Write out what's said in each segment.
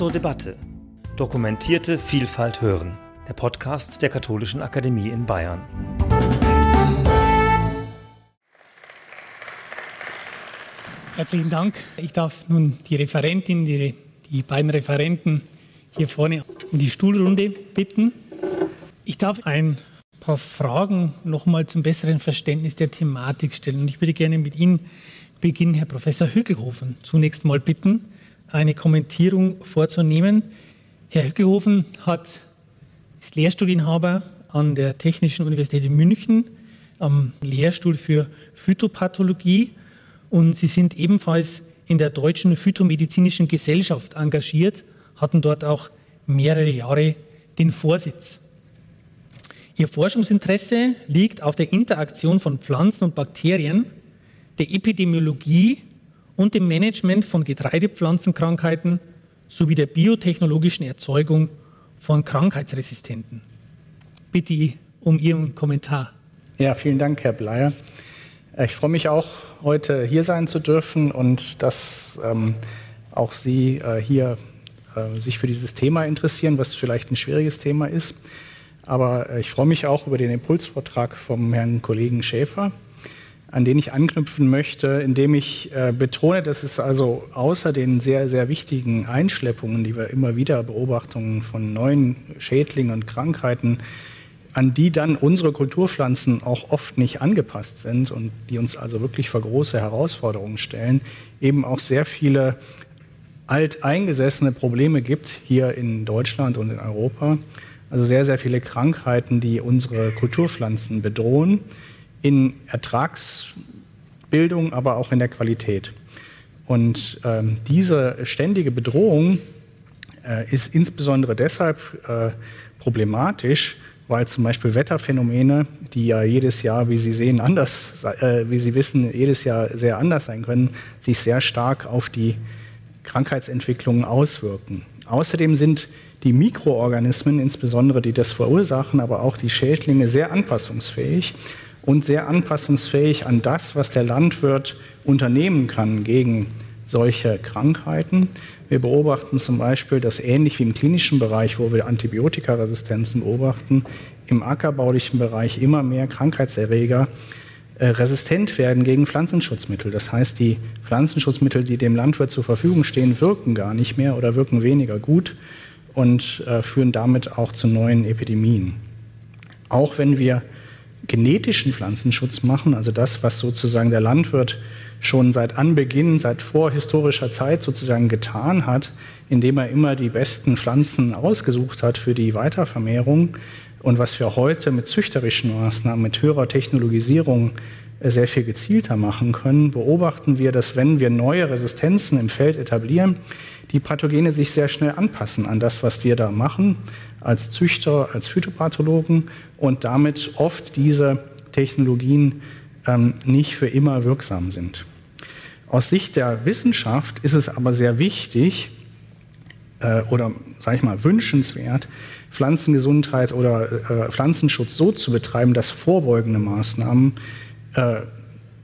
zur Debatte. Dokumentierte Vielfalt hören. Der Podcast der Katholischen Akademie in Bayern. Herzlichen Dank. Ich darf nun die Referentin, die, die beiden Referenten hier vorne in die Stuhlrunde bitten. Ich darf ein paar Fragen nochmal zum besseren Verständnis der Thematik stellen. Und ich würde gerne mit Ihnen beginnen, Herr Professor Hückelhofen, zunächst mal bitten, eine Kommentierung vorzunehmen. Herr Hückelhofen hat, ist Lehrstuhlinhaber an der Technischen Universität in München am Lehrstuhl für Phytopathologie und Sie sind ebenfalls in der Deutschen Phytomedizinischen Gesellschaft engagiert, hatten dort auch mehrere Jahre den Vorsitz. Ihr Forschungsinteresse liegt auf der Interaktion von Pflanzen und Bakterien, der Epidemiologie und dem Management von Getreidepflanzenkrankheiten sowie der biotechnologischen Erzeugung von Krankheitsresistenten. Bitte um Ihren Kommentar. Ja, vielen Dank, Herr Bleier. Äh, ich freue mich auch, heute hier sein zu dürfen und dass ähm, auch Sie äh, hier äh, sich für dieses Thema interessieren, was vielleicht ein schwieriges Thema ist. Aber äh, ich freue mich auch über den Impulsvortrag vom Herrn Kollegen Schäfer, an den ich anknüpfen möchte, indem ich äh, betone, dass es also außer den sehr, sehr wichtigen Einschleppungen, die wir immer wieder beobachten von neuen Schädlingen und Krankheiten, an die dann unsere Kulturpflanzen auch oft nicht angepasst sind und die uns also wirklich vor große Herausforderungen stellen, eben auch sehr viele alteingesessene Probleme gibt hier in Deutschland und in Europa. Also sehr, sehr viele Krankheiten, die unsere Kulturpflanzen bedrohen, in Ertragsbildung, aber auch in der Qualität. Und ähm, diese ständige Bedrohung äh, ist insbesondere deshalb äh, problematisch, weil zum Beispiel Wetterphänomene, die ja jedes Jahr, wie Sie sehen, anders, äh, wie Sie wissen, jedes Jahr sehr anders sein können, sich sehr stark auf die Krankheitsentwicklungen auswirken. Außerdem sind die Mikroorganismen, insbesondere die das verursachen, aber auch die Schädlinge, sehr anpassungsfähig und sehr anpassungsfähig an das, was der Landwirt unternehmen kann gegen solche Krankheiten. Wir beobachten zum Beispiel, dass ähnlich wie im klinischen Bereich, wo wir Antibiotikaresistenzen beobachten, im ackerbaulichen Bereich immer mehr Krankheitserreger äh, resistent werden gegen Pflanzenschutzmittel. Das heißt, die Pflanzenschutzmittel, die dem Landwirt zur Verfügung stehen, wirken gar nicht mehr oder wirken weniger gut und äh, führen damit auch zu neuen Epidemien. Auch wenn wir genetischen Pflanzenschutz machen, also das, was sozusagen der Landwirt schon seit Anbeginn, seit vorhistorischer Zeit sozusagen getan hat, indem er immer die besten Pflanzen ausgesucht hat für die Weitervermehrung und was wir heute mit züchterischen Maßnahmen, mit höherer Technologisierung äh, sehr viel gezielter machen können, beobachten wir, dass wenn wir neue Resistenzen im Feld etablieren, die Pathogene sich sehr schnell anpassen an das, was wir da machen, als Züchter, als Phytopathologen und damit oft diese Technologien ähm, nicht für immer wirksam sind. Aus Sicht der Wissenschaft ist es aber sehr wichtig äh, oder, sage ich mal, wünschenswert, Pflanzengesundheit oder äh, Pflanzenschutz so zu betreiben, dass vorbeugende Maßnahmen äh,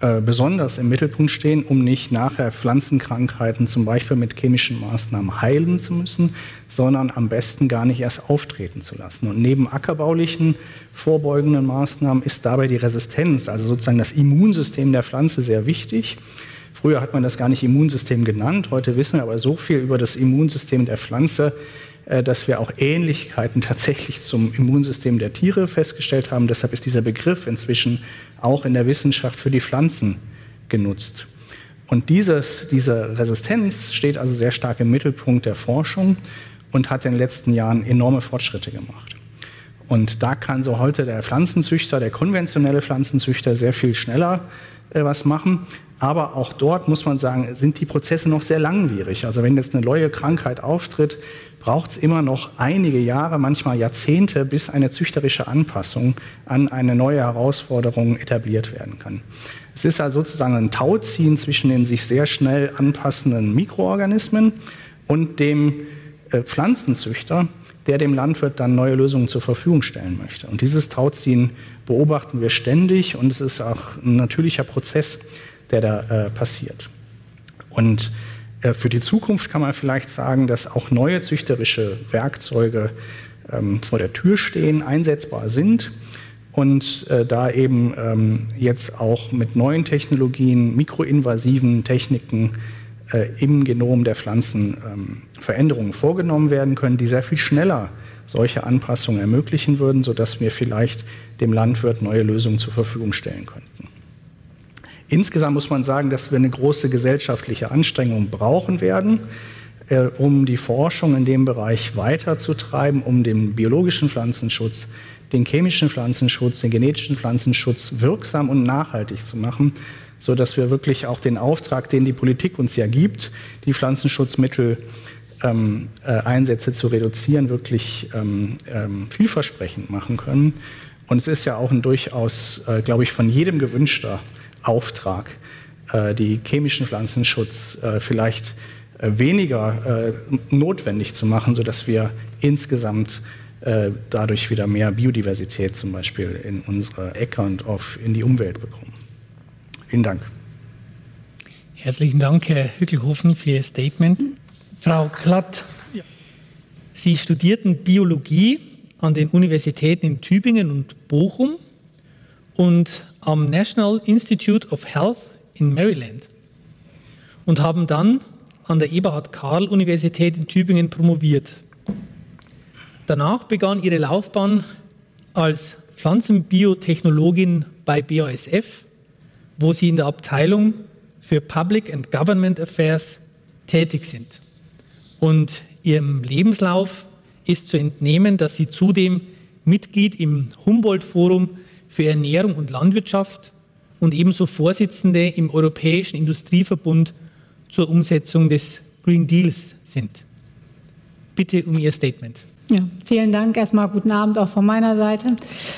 äh, besonders im Mittelpunkt stehen, um nicht nachher Pflanzenkrankheiten zum Beispiel mit chemischen Maßnahmen heilen zu müssen, sondern am besten gar nicht erst auftreten zu lassen. Und neben ackerbaulichen vorbeugenden Maßnahmen ist dabei die Resistenz, also sozusagen das Immunsystem der Pflanze sehr wichtig. Früher hat man das gar nicht Immunsystem genannt, heute wissen wir aber so viel über das Immunsystem der Pflanze, dass wir auch Ähnlichkeiten tatsächlich zum Immunsystem der Tiere festgestellt haben. Deshalb ist dieser Begriff inzwischen auch in der Wissenschaft für die Pflanzen genutzt. Und dieses, diese Resistenz steht also sehr stark im Mittelpunkt der Forschung und hat in den letzten Jahren enorme Fortschritte gemacht. Und da kann so heute der Pflanzenzüchter, der konventionelle Pflanzenzüchter sehr viel schneller äh, was machen. Aber auch dort muss man sagen, sind die Prozesse noch sehr langwierig. Also wenn jetzt eine neue Krankheit auftritt, braucht es immer noch einige Jahre, manchmal Jahrzehnte, bis eine züchterische Anpassung an eine neue Herausforderung etabliert werden kann. Es ist also sozusagen ein Tauziehen zwischen den sich sehr schnell anpassenden Mikroorganismen und dem äh, Pflanzenzüchter, der dem Landwirt dann neue Lösungen zur Verfügung stellen möchte. Und dieses Tauziehen beobachten wir ständig und es ist auch ein natürlicher Prozess, der da äh, passiert. Und Äh, für die Zukunft kann man vielleicht sagen, dass auch neue züchterische Werkzeuge ähm, vor der Tür stehen, einsetzbar sind und äh, da eben ähm, jetzt auch mit neuen Technologien, mikroinvasiven Techniken äh, im Genom der Pflanzen ähm, Veränderungen vorgenommen werden können, die sehr viel schneller solche Anpassungen ermöglichen würden, sodass wir vielleicht dem Landwirt neue Lösungen zur Verfügung stellen könnten. Insgesamt muss man sagen, dass wir eine große gesellschaftliche Anstrengung brauchen werden, äh, um die Forschung in dem Bereich weiterzutreiben, um den biologischen Pflanzenschutz, den chemischen Pflanzenschutz, den genetischen Pflanzenschutz wirksam und nachhaltig zu machen, so dass wir wirklich auch den Auftrag, den die Politik uns ja gibt, die Pflanzenschutzmittel ähm, äh, Einsätze zu reduzieren, wirklich ähm, ähm, vielversprechend machen können. Und es ist ja auch ein durchaus, äh, glaube ich, von jedem gewünschter Auftrag, äh, die chemischen Pflanzenschutz äh, vielleicht äh, weniger äh, notwendig zu machen, sodass wir insgesamt dadurch wieder mehr Biodiversität zum Beispiel in unsere Äcker und auf, in die Umwelt bekommen. Vielen Dank. Herzlichen Dank, Herr Hückelhofen, für Ihr Statement. Frau Klatt, Sie studierten Biologie an den Universitäten in Tübingen und Bochum und am National Institute of Health in Maryland und haben dann an der Eberhard Karl Universität in Tübingen promoviert. Danach begann ihre Laufbahn als Pflanzenbiotechnologin bei BASF, wo sie in der Abteilung für Public and Government Affairs tätig sind. Und ihrem Lebenslauf ist zu entnehmen, dass sie zudem Mitglied im Humboldt-Forum für Ernährung und Landwirtschaft und ebenso Vorsitzende im Europäischen Industrieverbund zur Umsetzung des Green Deals sind. Bitte um Ihr Statement. Ja, vielen Dank. Erstmal guten Abend auch von meiner Seite.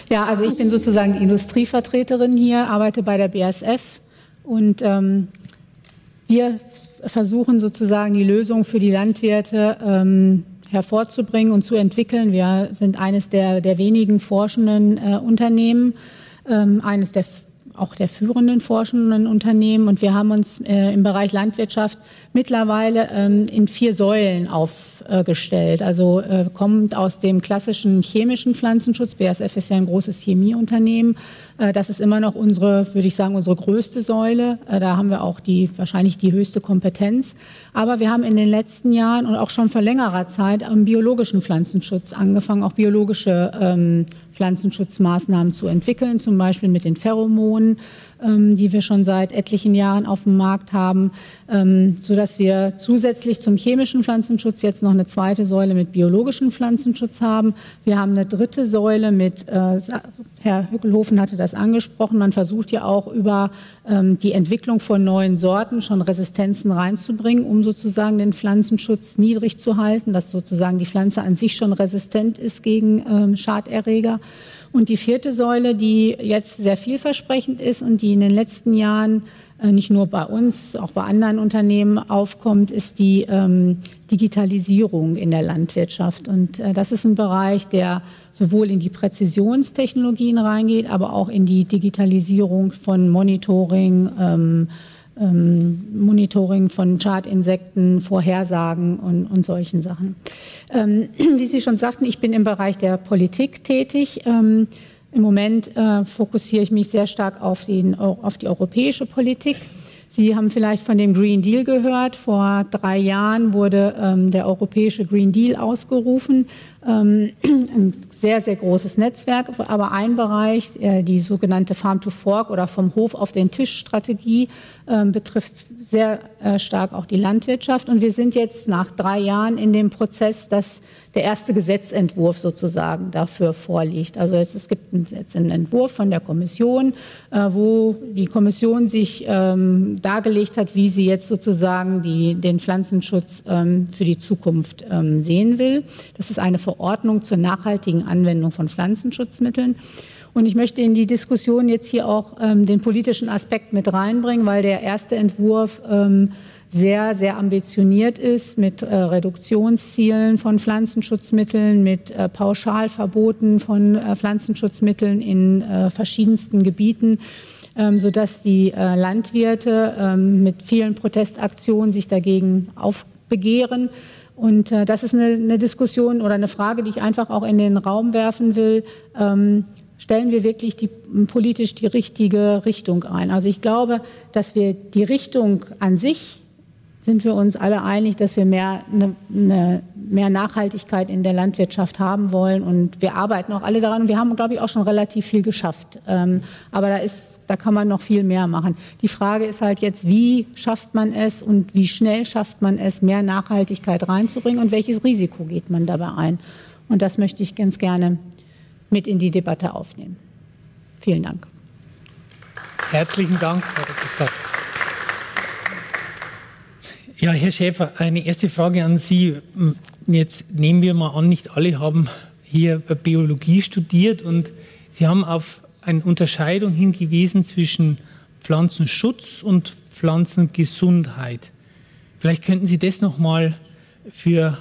Ja, also ich bin sozusagen die Industrievertreterin hier, arbeite bei der BASF und ähm, wir versuchen sozusagen die Lösung für die Landwirte ähm, hervorzubringen und zu entwickeln. Wir sind eines der, der wenigen forschenden äh, Unternehmen, ähm, eines der auch der führenden forschenden Unternehmen. Und wir haben uns äh, im Bereich Landwirtschaft mittlerweile ähm, in vier Säulen aufgestellt. Also äh, kommt aus dem klassischen chemischen Pflanzenschutz. BASF ist ja ein großes Chemieunternehmen äh, das ist immer noch unsere, würde ich sagen, unsere größte Säule. Äh, da haben wir auch die, wahrscheinlich die höchste Kompetenz. Aber wir haben in den letzten Jahren und auch schon vor längerer Zeit am biologischen Pflanzenschutz angefangen, auch biologische ähm, Pflanzenschutzmaßnahmen zu entwickeln, zum Beispiel mit den Pheromonen ähm, die wir schon seit etlichen Jahren auf dem Markt haben, ähm, so dass wir zusätzlich zum chemischen Pflanzenschutz jetzt noch eine zweite Säule mit biologischem Pflanzenschutz haben. Wir haben eine dritte Säule mit, äh, Herr Hückelhofen hatte das angesprochen, man versucht ja auch über ähm, die Entwicklung von neuen Sorten schon Resistenzen reinzubringen, um sozusagen den Pflanzenschutz niedrig zu halten, dass sozusagen die Pflanze an sich schon resistent ist gegen Schaderreger. Und die vierte Säule, die jetzt sehr vielversprechend ist und die in den letzten Jahren äh, nicht nur bei uns, auch bei anderen Unternehmen aufkommt, ist die ähm, Digitalisierung in der Landwirtschaft. Und äh, das ist ein Bereich, der sowohl in die Präzisionstechnologien reingeht, aber auch in die Digitalisierung von Monitoring, ähm, ähm, Monitoring von Schadinsekten, Vorhersagen und, und solchen Sachen. Ähm, wie Sie schon sagten, ich bin im Bereich der Politik tätig. Ähm, Im Moment äh, fokussiere ich mich sehr stark auf, den, auf die europäische Politik. Sie haben vielleicht von dem Green Deal gehört. Vor drei Jahren wurde ähm, der europäische Green Deal ausgerufen. Ähm, ein sehr, sehr großes Netzwerk, aber ein Bereich, äh, die sogenannte Farm to Fork oder vom Hof auf den Tisch Strategie, äh, betrifft sehr äh, stark auch die Landwirtschaft. Und wir sind jetzt nach drei Jahren in dem Prozess, dass der erste Gesetzentwurf sozusagen dafür vorliegt. Also es, es gibt jetzt einen Entwurf von der Kommission, äh, wo die Kommission sich ähm, dargelegt hat, wie sie jetzt sozusagen die, den Pflanzenschutz ähm, für die Zukunft ähm, sehen will. Das ist eine Verordnung zur nachhaltigen Anwendung von Pflanzenschutzmitteln. Und ich möchte in die Diskussion jetzt hier auch ähm, den politischen Aspekt mit reinbringen, weil der erste Entwurf ähm, sehr, sehr ambitioniert ist mit äh, Reduktionszielen von Pflanzenschutzmitteln, mit äh, Pauschalverboten von äh, Pflanzenschutzmitteln in äh, verschiedensten Gebieten. ähm, sodass die äh, Landwirte ähm, mit vielen Protestaktionen sich dagegen aufbegehren. Und äh, das ist eine, eine, Diskussion oder eine Frage, die ich einfach auch in den Raum werfen will. Ähm, stellen wir wirklich die, politisch die richtige Richtung ein? Also ich glaube, dass wir die Richtung an sich sind wir uns alle einig, dass wir mehr, eine, eine, mehr Nachhaltigkeit in der Landwirtschaft haben wollen. Und wir arbeiten auch alle daran. Wir haben, glaube ich, auch schon relativ viel geschafft. Ähm, aber da ist, da kann man noch viel mehr machen. Die Frage ist halt jetzt, wie schafft man es und wie schnell schafft man es, mehr Nachhaltigkeit reinzubringen und welches Risiko geht man dabei ein? Und das möchte ich ganz gerne mit in die Debatte aufnehmen. Vielen Dank. Herzlichen Dank, Frau Dr. Ja, Herr Schäfer, eine erste Frage an Sie. Jetzt nehmen wir mal an, nicht alle haben hier Biologie studiert und Sie haben auf eine Unterscheidung hingewiesen zwischen Pflanzenschutz und Pflanzengesundheit. Vielleicht könnten Sie das nochmal für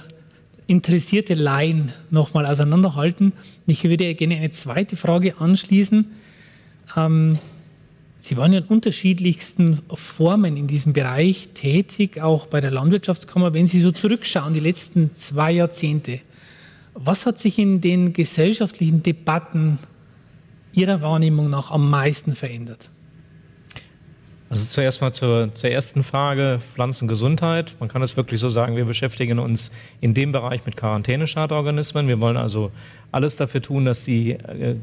interessierte Laien nochmal auseinanderhalten. Ich würde gerne eine zweite Frage anschließen. Ähm, Sie waren in unterschiedlichsten Formen in diesem Bereich tätig, auch bei der Landwirtschaftskammer. Wenn Sie so zurückschauen, die letzten zwei Jahrzehnte, was hat sich in den gesellschaftlichen Debatten Ihrer Wahrnehmung nach am meisten verändert? Also zuerst mal zur, zur ersten Frage, Pflanzengesundheit. Man kann es wirklich so sagen, wir beschäftigen uns in dem Bereich mit Quarantäneschadorganismen. Wir wollen also alles dafür tun, dass die äh,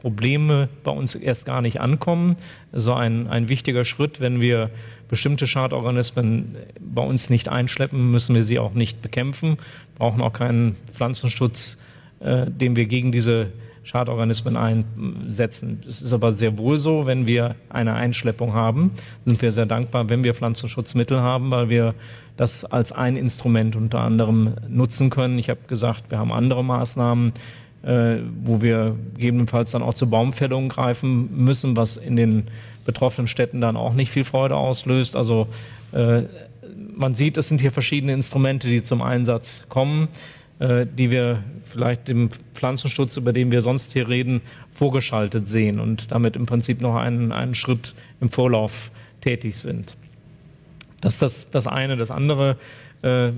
Probleme bei uns erst gar nicht ankommen. So ein, ein wichtiger Schritt, wenn wir bestimmte Schadorganismen bei uns nicht einschleppen, müssen wir sie auch nicht bekämpfen, brauchen auch keinen Pflanzenschutz, äh, den wir gegen diese Schadorganismen einsetzen. Es ist aber sehr wohl so, wenn wir eine Einschleppung haben, sind wir sehr dankbar, wenn wir Pflanzenschutzmittel haben, weil wir das als ein Instrument unter anderem nutzen können. Ich habe gesagt, wir haben andere Maßnahmen, äh, wo wir gegebenenfalls dann auch zur Baumfällung greifen müssen, was in den betroffenen Städten dann auch nicht viel Freude auslöst. Also äh, man sieht, es sind hier verschiedene Instrumente, die zum Einsatz kommen. Äh, die wir vielleicht dem Pflanzenschutz, über den wir sonst hier reden, vorgeschaltet sehen und damit im Prinzip noch einen, einen Schritt im Vorlauf tätig sind. Das ist das, das eine. Das andere, äh,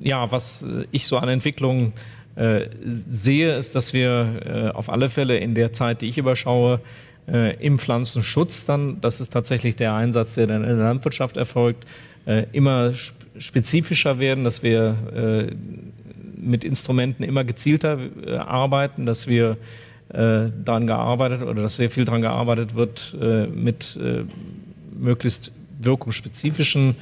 ja, was ich so an Entwicklungen äh, sehe, ist, dass wir äh, auf alle Fälle in der Zeit, die ich überschaue, äh, im Pflanzenschutz dann, das ist tatsächlich der Einsatz, der dann in der Landwirtschaft erfolgt, äh, immer spezifischer werden, dass wir mit Instrumenten immer gezielter äh, arbeiten, dass wir äh, daran gearbeitet oder dass sehr viel daran gearbeitet wird, äh, mit äh, möglichst wirkungsspezifischen,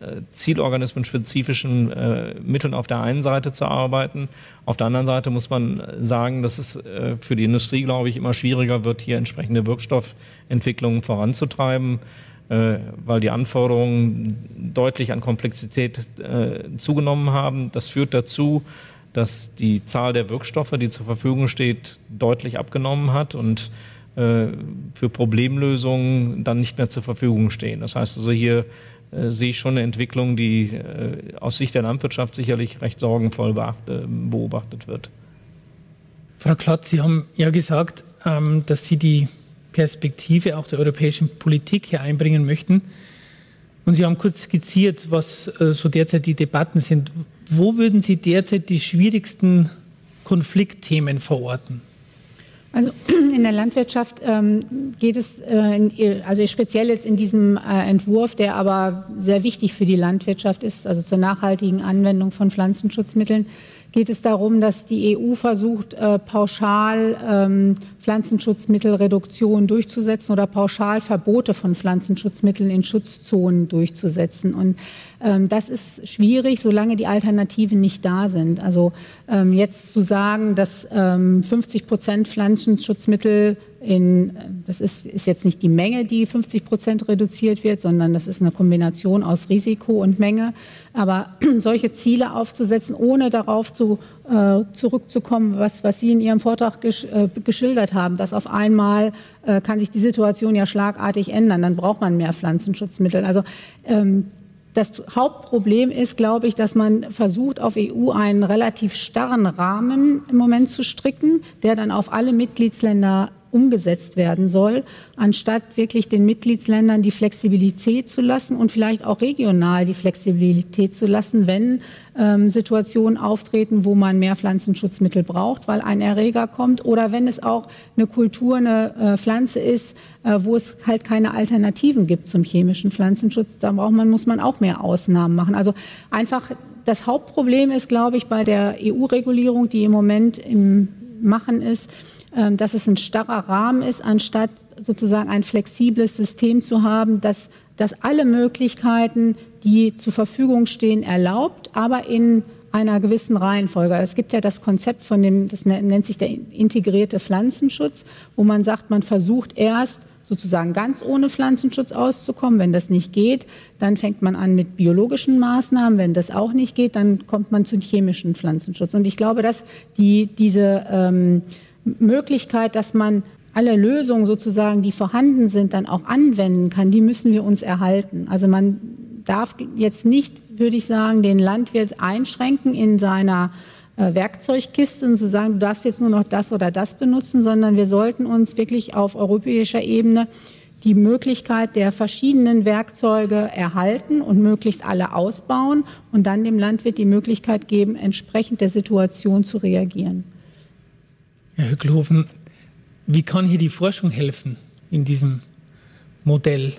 äh, zielorganismenspezifischen äh, Mitteln auf der einen Seite zu arbeiten. Auf der anderen Seite muss man sagen, dass es äh, für die Industrie, glaube ich, immer schwieriger wird, hier entsprechende Wirkstoffentwicklungen voranzutreiben. Äh, weil die Anforderungen deutlich an Komplexität äh, zugenommen haben. Das führt dazu, dass die Zahl der Wirkstoffe, die zur Verfügung steht, deutlich abgenommen hat und äh, für Problemlösungen dann nicht mehr zur Verfügung stehen. Das heißt also hier sehe ich schon eine Entwicklung, die aus Sicht der Landwirtschaft sicherlich recht sorgenvoll beobachtet wird. Frau Klott, Sie haben ja gesagt, ähm, dass Sie die Perspektive auch der europäischen Politik hier einbringen möchten. Und Sie haben kurz skizziert, was äh, so derzeit die Debatten sind. Wo würden Sie derzeit die schwierigsten Konfliktthemen verorten? Also in der Landwirtschaft ähm, geht es, äh, also speziell jetzt in diesem äh, Entwurf, der aber sehr wichtig für die Landwirtschaft ist, also zur nachhaltigen Anwendung von Pflanzenschutzmitteln, geht es darum, dass die EU versucht, äh, pauschal ähm, Pflanzenschutzmittelreduktion durchzusetzen oder pauschal Verbote von Pflanzenschutzmitteln in Schutzzonen durchzusetzen. Und ähm, das ist schwierig, solange die Alternativen nicht da sind. Also ähm, jetzt zu sagen, dass ähm, 50 Prozent Pflanzenschutzmittel in, das ist, ist, jetzt nicht die Menge, die 50 Prozent reduziert wird, sondern das ist eine Kombination aus Risiko und Menge. Aber solche Ziele aufzusetzen, ohne darauf zu, äh, zurückzukommen, was, was Sie in Ihrem Vortrag gesch, äh, geschildert haben, dass auf einmal äh, kann sich die Situation ja schlagartig ändern, dann braucht man mehr Pflanzenschutzmittel. Also ähm, das Hauptproblem ist, glaube ich, dass man versucht, auf EU einen relativ starren Rahmen im Moment zu stricken, der dann auf alle Mitgliedsländer umgesetzt werden soll, anstatt wirklich den Mitgliedsländern die Flexibilität zu lassen und vielleicht auch regional die Flexibilität zu lassen, wenn ähm, Situationen auftreten, wo man mehr Pflanzenschutzmittel braucht, weil ein Erreger kommt oder wenn es auch eine Kultur, eine äh, Pflanze ist, äh, wo es halt keine Alternativen gibt zum chemischen Pflanzenschutz, da braucht man, muss man auch mehr Ausnahmen machen. Also einfach das Hauptproblem ist, glaube ich, bei der EU-Regulierung, die im Moment im Machen ist, dass es ein starrer Rahmen ist, anstatt sozusagen ein flexibles System zu haben, das, das alle Möglichkeiten, die zur Verfügung stehen, erlaubt, aber in einer gewissen Reihenfolge. Es gibt ja das Konzept von dem, das nennt sich der integrierte Pflanzenschutz, wo man sagt, man versucht erst sozusagen ganz ohne Pflanzenschutz auszukommen. Wenn das nicht geht, dann fängt man an mit biologischen Maßnahmen. Wenn das auch nicht geht, dann kommt man zum chemischen Pflanzenschutz. Und ich glaube, dass die, diese ähm, Möglichkeit, dass man alle Lösungen sozusagen, die vorhanden sind, dann auch anwenden kann, die müssen wir uns erhalten. Also man darf jetzt nicht, würde ich sagen, den Landwirt einschränken in seiner äh, Werkzeugkiste und zu sagen, du darfst jetzt nur noch das oder das benutzen, sondern wir sollten uns wirklich auf europäischer Ebene die Möglichkeit der verschiedenen Werkzeuge erhalten und möglichst alle ausbauen und dann dem Landwirt die Möglichkeit geben, entsprechend der Situation zu reagieren. Herr Hückelhofen, wie kann hier die Forschung helfen in diesem Modell?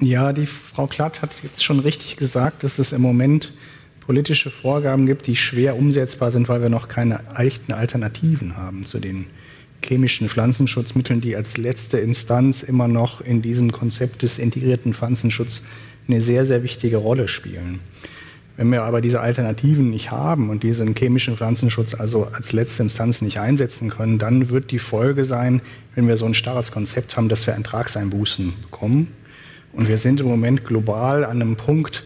Ja, die Frau Klatt hat jetzt schon richtig gesagt, dass es im Moment politische Vorgaben gibt, die schwer umsetzbar sind, weil wir noch keine echten Alternativen haben zu den chemischen Pflanzenschutzmitteln, die als letzte Instanz immer noch in diesem Konzept des integrierten Pflanzenschutzes eine sehr, sehr wichtige Rolle spielen. Wenn wir aber diese Alternativen nicht haben und diesen chemischen Pflanzenschutz also als letzte Instanz nicht einsetzen können, dann wird die Folge sein, wenn wir so ein starres Konzept haben, dass wir Ertragseinbußen bekommen. Und wir sind im Moment global an einem Punkt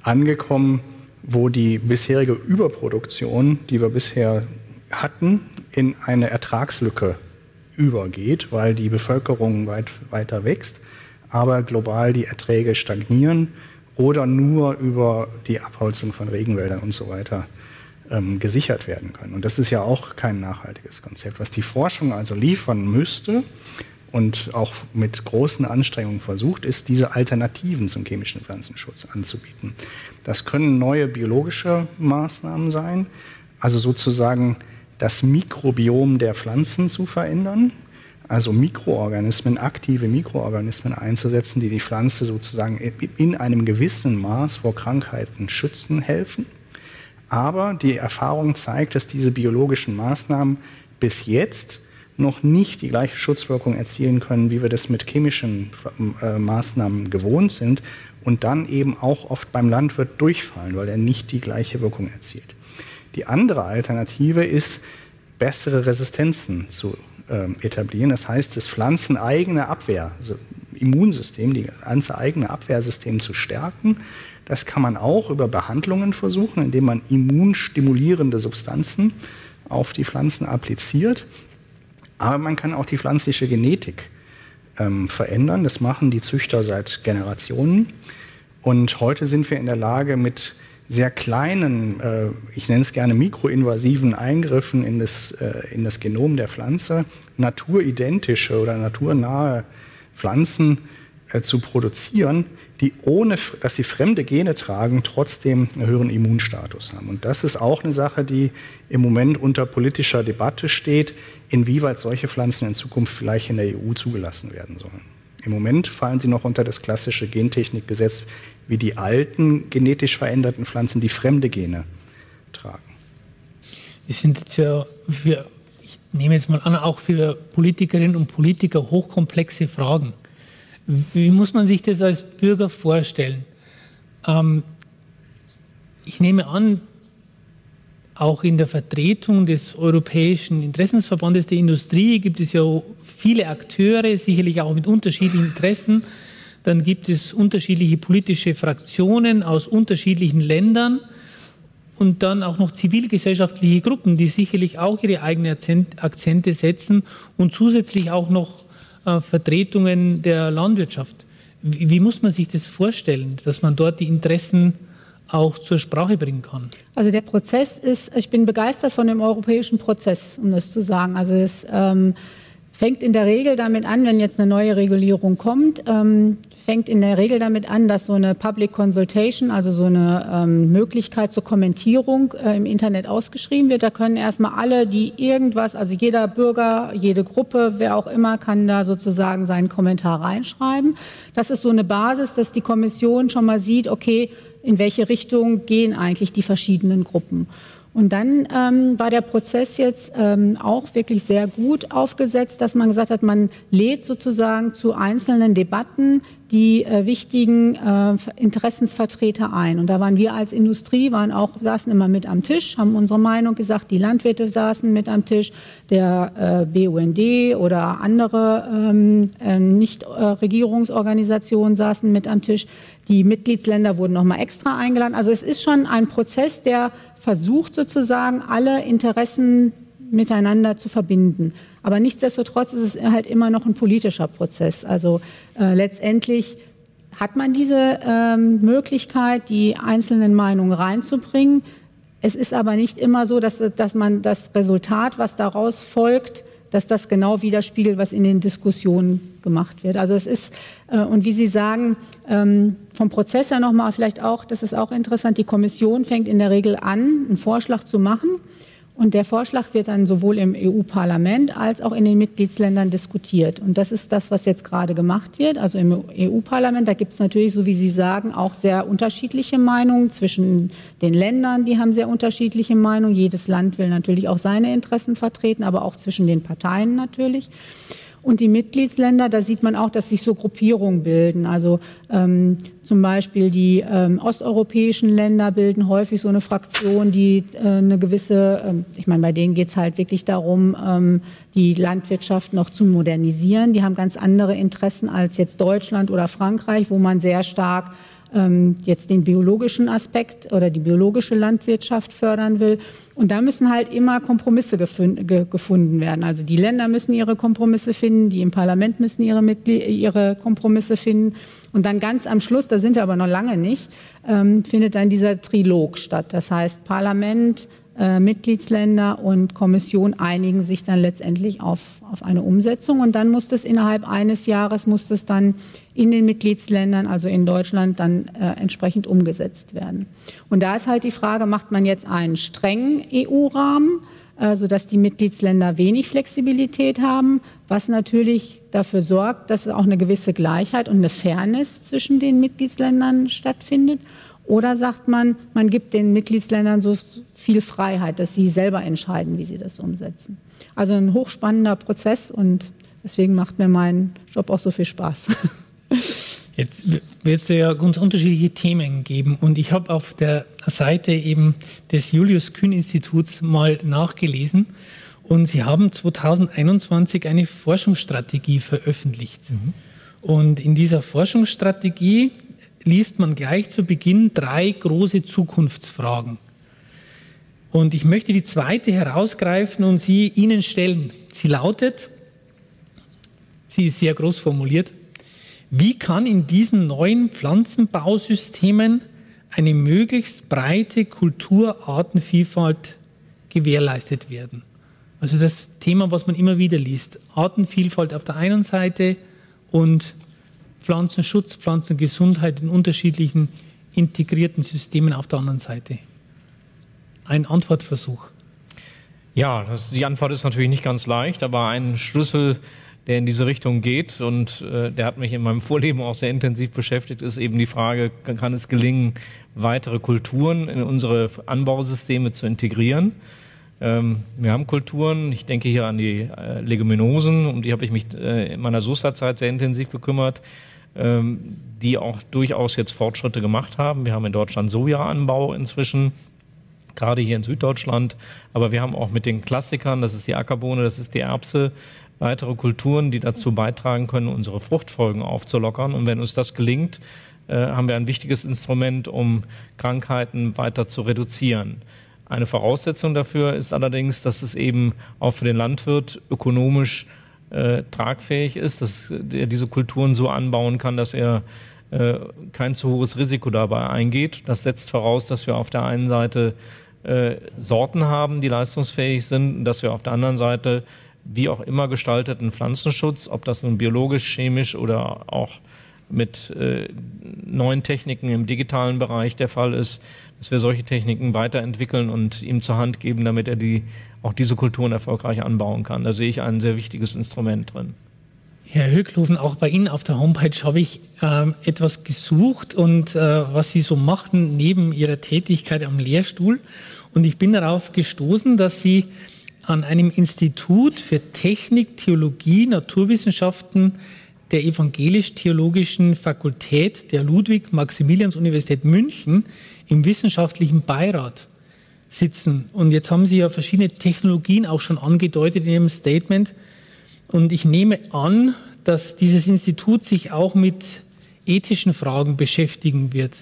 angekommen, wo die bisherige Überproduktion, die wir bisher hatten, in eine Ertragslücke übergeht, weil die Bevölkerung weit, weiter wächst, aber global die Erträge stagnieren oder nur über die Abholzung von Regenwäldern und so weiter ähm, gesichert werden können. Und das ist ja auch kein nachhaltiges Konzept. Was die Forschung also liefern müsste, und auch mit großen Anstrengungen versucht, ist, diese Alternativen zum chemischen Pflanzenschutz anzubieten. Das können neue biologische Maßnahmen sein, also sozusagen das Mikrobiom der Pflanzen zu verändern, also Mikroorganismen, aktive Mikroorganismen einzusetzen, die die Pflanze sozusagen in einem gewissen Maß vor Krankheiten schützen helfen. Aber die Erfahrung zeigt, dass diese biologischen Maßnahmen bis jetzt noch nicht die gleiche Schutzwirkung erzielen können, wie wir das mit chemischen äh, Maßnahmen gewohnt sind und dann eben auch oft beim Landwirt durchfallen, weil er nicht die gleiche Wirkung erzielt. Die andere Alternative ist, bessere Resistenzen zu äh, etablieren. Das heißt, das pflanzeneigene Abwehr, also Immunsystem, die ganze eigene Abwehrsystem zu stärken. Das kann man auch über Behandlungen versuchen, indem man immunstimulierende Substanzen auf die Pflanzen appliziert. Aber man kann auch die pflanzliche Genetik ähm, verändern. Das machen die Züchter seit Generationen. Und heute sind wir in der Lage, mit sehr kleinen, äh, ich nenne es gerne mikroinvasiven Eingriffen in das, äh, in das Genom der Pflanze, naturidentische oder naturnahe Pflanzen äh, zu produzieren, die ohne, dass sie fremde Gene tragen, trotzdem einen höheren Immunstatus haben. Und das ist auch eine Sache, die im Moment unter politischer Debatte steht, inwieweit solche Pflanzen in Zukunft vielleicht in der EU zugelassen werden sollen. Im Moment fallen sie noch unter das klassische Gentechnikgesetz wie die alten genetisch veränderten Pflanzen, die fremde Gene tragen. Das sind jetzt ja für, ich nehme jetzt mal an, auch für Politikerinnen und Politiker hochkomplexe Fragen. Wie muss man sich das als Bürger vorstellen? Ähm, ich nehme an, auch in der Vertretung des Europäischen Interessensverbandes der Industrie gibt es ja viele Akteure, sicherlich auch mit unterschiedlichen Interessen. Dann gibt es unterschiedliche politische Fraktionen aus unterschiedlichen Ländern und dann auch noch zivilgesellschaftliche Gruppen, die sicherlich auch ihre eigenen Akzente setzen und zusätzlich auch noch äh, Vertretungen der Landwirtschaft. Wie, muss man sich das vorstellen, dass man dort die Interessen auch zur Sprache bringen kann? Also der Prozess ist, ich bin begeistert von dem europäischen Prozess, um das zu sagen. Also es ähm, fängt in der Regel damit an, wenn jetzt eine neue Regulierung kommt, ähm, fängt in der Regel damit an, dass so eine Public Consultation, also so eine ähm, Möglichkeit zur Kommentierung äh, im Internet ausgeschrieben wird. Da können erstmal alle, die irgendwas, also jeder Bürger, jede Gruppe, wer auch immer, kann da sozusagen seinen Kommentar reinschreiben. Das ist so eine Basis, dass die Kommission schon mal sieht, okay, in welche Richtung gehen eigentlich die verschiedenen Gruppen. Und dann ähm, war der Prozess jetzt ähm, auch wirklich sehr gut aufgesetzt, dass man gesagt hat, man lädt sozusagen zu einzelnen Debatten die äh, wichtigen äh, Interessensvertreter ein. Und da waren wir als Industrie, waren auch, saßen immer mit am Tisch, haben unsere Meinung gesagt, die Landwirte saßen mit am Tisch, der äh, BUND oder andere ähm, äh, Nichtregierungsorganisationen saßen mit am Tisch. Die Mitgliedsländer wurden nochmal extra eingeladen. Also es ist schon ein Prozess, der versucht sozusagen alle Interessen miteinander zu verbinden. Aber nichtsdestotrotz ist es halt immer noch ein politischer Prozess. Also äh, letztendlich hat man diese ähm, Möglichkeit, die einzelnen Meinungen reinzubringen. Es ist aber nicht immer so, dass, dass man das Resultat, was daraus folgt, dass das genau widerspiegelt, was in den Diskussionen gemacht wird. Also es ist, äh, und wie Sie sagen, ähm, vom Prozess her nochmal vielleicht auch, das ist auch interessant, die Kommission fängt in der Regel an, einen Vorschlag zu machen. Und der Vorschlag wird dann sowohl im EU-Parlament als auch in den Mitgliedsländern diskutiert. Und das ist das, was jetzt gerade gemacht wird. Also im EU-Parlament, da gibt es natürlich, so wie Sie sagen, auch sehr unterschiedliche Meinungen zwischen den Ländern. Die haben sehr unterschiedliche Meinungen. Jedes Land will natürlich auch seine Interessen vertreten, aber auch zwischen den Parteien natürlich. Und die Mitgliedsländer, da sieht man auch, dass sich so Gruppierungen bilden. Also ähm, zum Beispiel die ähm, osteuropäischen Länder bilden häufig so eine Fraktion, die äh, eine gewisse, ähm, ich meine, bei denen geht es halt wirklich darum, ähm, die Landwirtschaft noch zu modernisieren. Die haben ganz andere Interessen als jetzt Deutschland oder Frankreich, wo man sehr stark jetzt den biologischen Aspekt oder die biologische Landwirtschaft fördern will. Und da müssen halt immer Kompromisse gefunden werden. Also die Länder müssen ihre Kompromisse finden, die im Parlament müssen ihre, Mitglied ihre Kompromisse finden. Und dann ganz am Schluss, da sind wir aber noch lange nicht, ähm, findet dann dieser Trilog statt. Das heißt, Parlament, äh, Mitgliedsländer und Kommission einigen sich dann letztendlich auf, auf eine Umsetzung. Und dann muss das innerhalb eines Jahres, muss das dann in den Mitgliedsländern, also in Deutschland, dann äh, entsprechend umgesetzt werden. Und da ist halt die Frage, macht man jetzt einen strengen EU-Rahmen, äh, sodass die Mitgliedsländer wenig Flexibilität haben, was natürlich dafür sorgt, dass auch eine gewisse Gleichheit und eine Fairness zwischen den Mitgliedsländern stattfindet. Oder sagt man, man gibt den Mitgliedsländern so viel Freiheit, dass sie selber entscheiden, wie sie das umsetzen. Also ein hochspannender Prozess und deswegen macht mir mein Job auch so viel Spaß. Jetzt wird es ja ganz unterschiedliche Themen geben und ich habe auf der Seite eben des Julius Kühn Instituts mal nachgelesen und sie haben 2021 eine Forschungsstrategie veröffentlicht. Mhm. Und in dieser Forschungsstrategie liest man gleich zu Beginn drei große Zukunftsfragen. Und ich möchte die zweite herausgreifen und sie Ihnen stellen. Sie lautet, sie ist sehr groß formuliert, wie kann in diesen neuen Pflanzenbausystemen eine möglichst breite Kulturartenvielfalt gewährleistet werden? Also das Thema, was man immer wieder liest. Artenvielfalt auf der einen Seite und Pflanzenschutz, Pflanzengesundheit in unterschiedlichen integrierten Systemen auf der anderen Seite? Ein Antwortversuch. Ja, das, die Antwort ist natürlich nicht ganz leicht, aber ein Schlüssel, der in diese Richtung geht und äh, der hat mich in meinem Vorleben auch sehr intensiv beschäftigt, ist eben die Frage, kann es gelingen, weitere Kulturen in unsere Anbausysteme zu integrieren? Ähm, wir haben Kulturen, ich denke hier an die äh, Leguminosen, um die habe ich mich äh, in meiner Soesterzeit sehr intensiv gekümmert ähm, die auch durchaus jetzt Fortschritte gemacht haben. Wir haben in Deutschland Sojaanbau inzwischen, gerade hier in Süddeutschland, aber wir haben auch mit den Klassikern, das ist die Ackerbohne, das ist die Erbse, weitere Kulturen, die dazu beitragen können, unsere Fruchtfolgen aufzulockern. Und wenn uns das gelingt, äh, haben wir ein wichtiges Instrument, um Krankheiten weiter zu reduzieren. Eine Voraussetzung dafür ist allerdings, dass es eben auch für den Landwirt ökonomisch äh, tragfähig ist, dass er diese Kulturen so anbauen kann, dass er äh, kein zu hohes Risiko dabei eingeht. Das setzt voraus, dass wir auf der einen Seite äh, Sorten haben, die leistungsfähig sind, dass wir auf der anderen Seite wie auch immer gestalteten Pflanzenschutz, ob das nun biologisch, chemisch oder auch mit äh, neuen Techniken im digitalen Bereich der Fall ist, dass wir solche Techniken weiterentwickeln und ihm zur Hand geben, damit er die, auch diese Kulturen erfolgreich anbauen kann. Da sehe ich ein sehr wichtiges Instrument drin. Herr Höcklofen, auch bei Ihnen auf der Homepage habe ich ähm, etwas gesucht und äh, was Sie so machten neben Ihrer Tätigkeit am Lehrstuhl. Und ich bin darauf gestoßen, dass Sie an einem Institut für Technik, Theologie, Naturwissenschaften der Evangelisch-Theologischen Fakultät der Ludwig-Maximilians-Universität München im wissenschaftlichen Beirat sitzen. Und jetzt haben Sie ja verschiedene Technologien auch schon angedeutet in Ihrem Statement. Und ich nehme an, dass dieses Institut sich auch mit ethischen Fragen beschäftigen wird.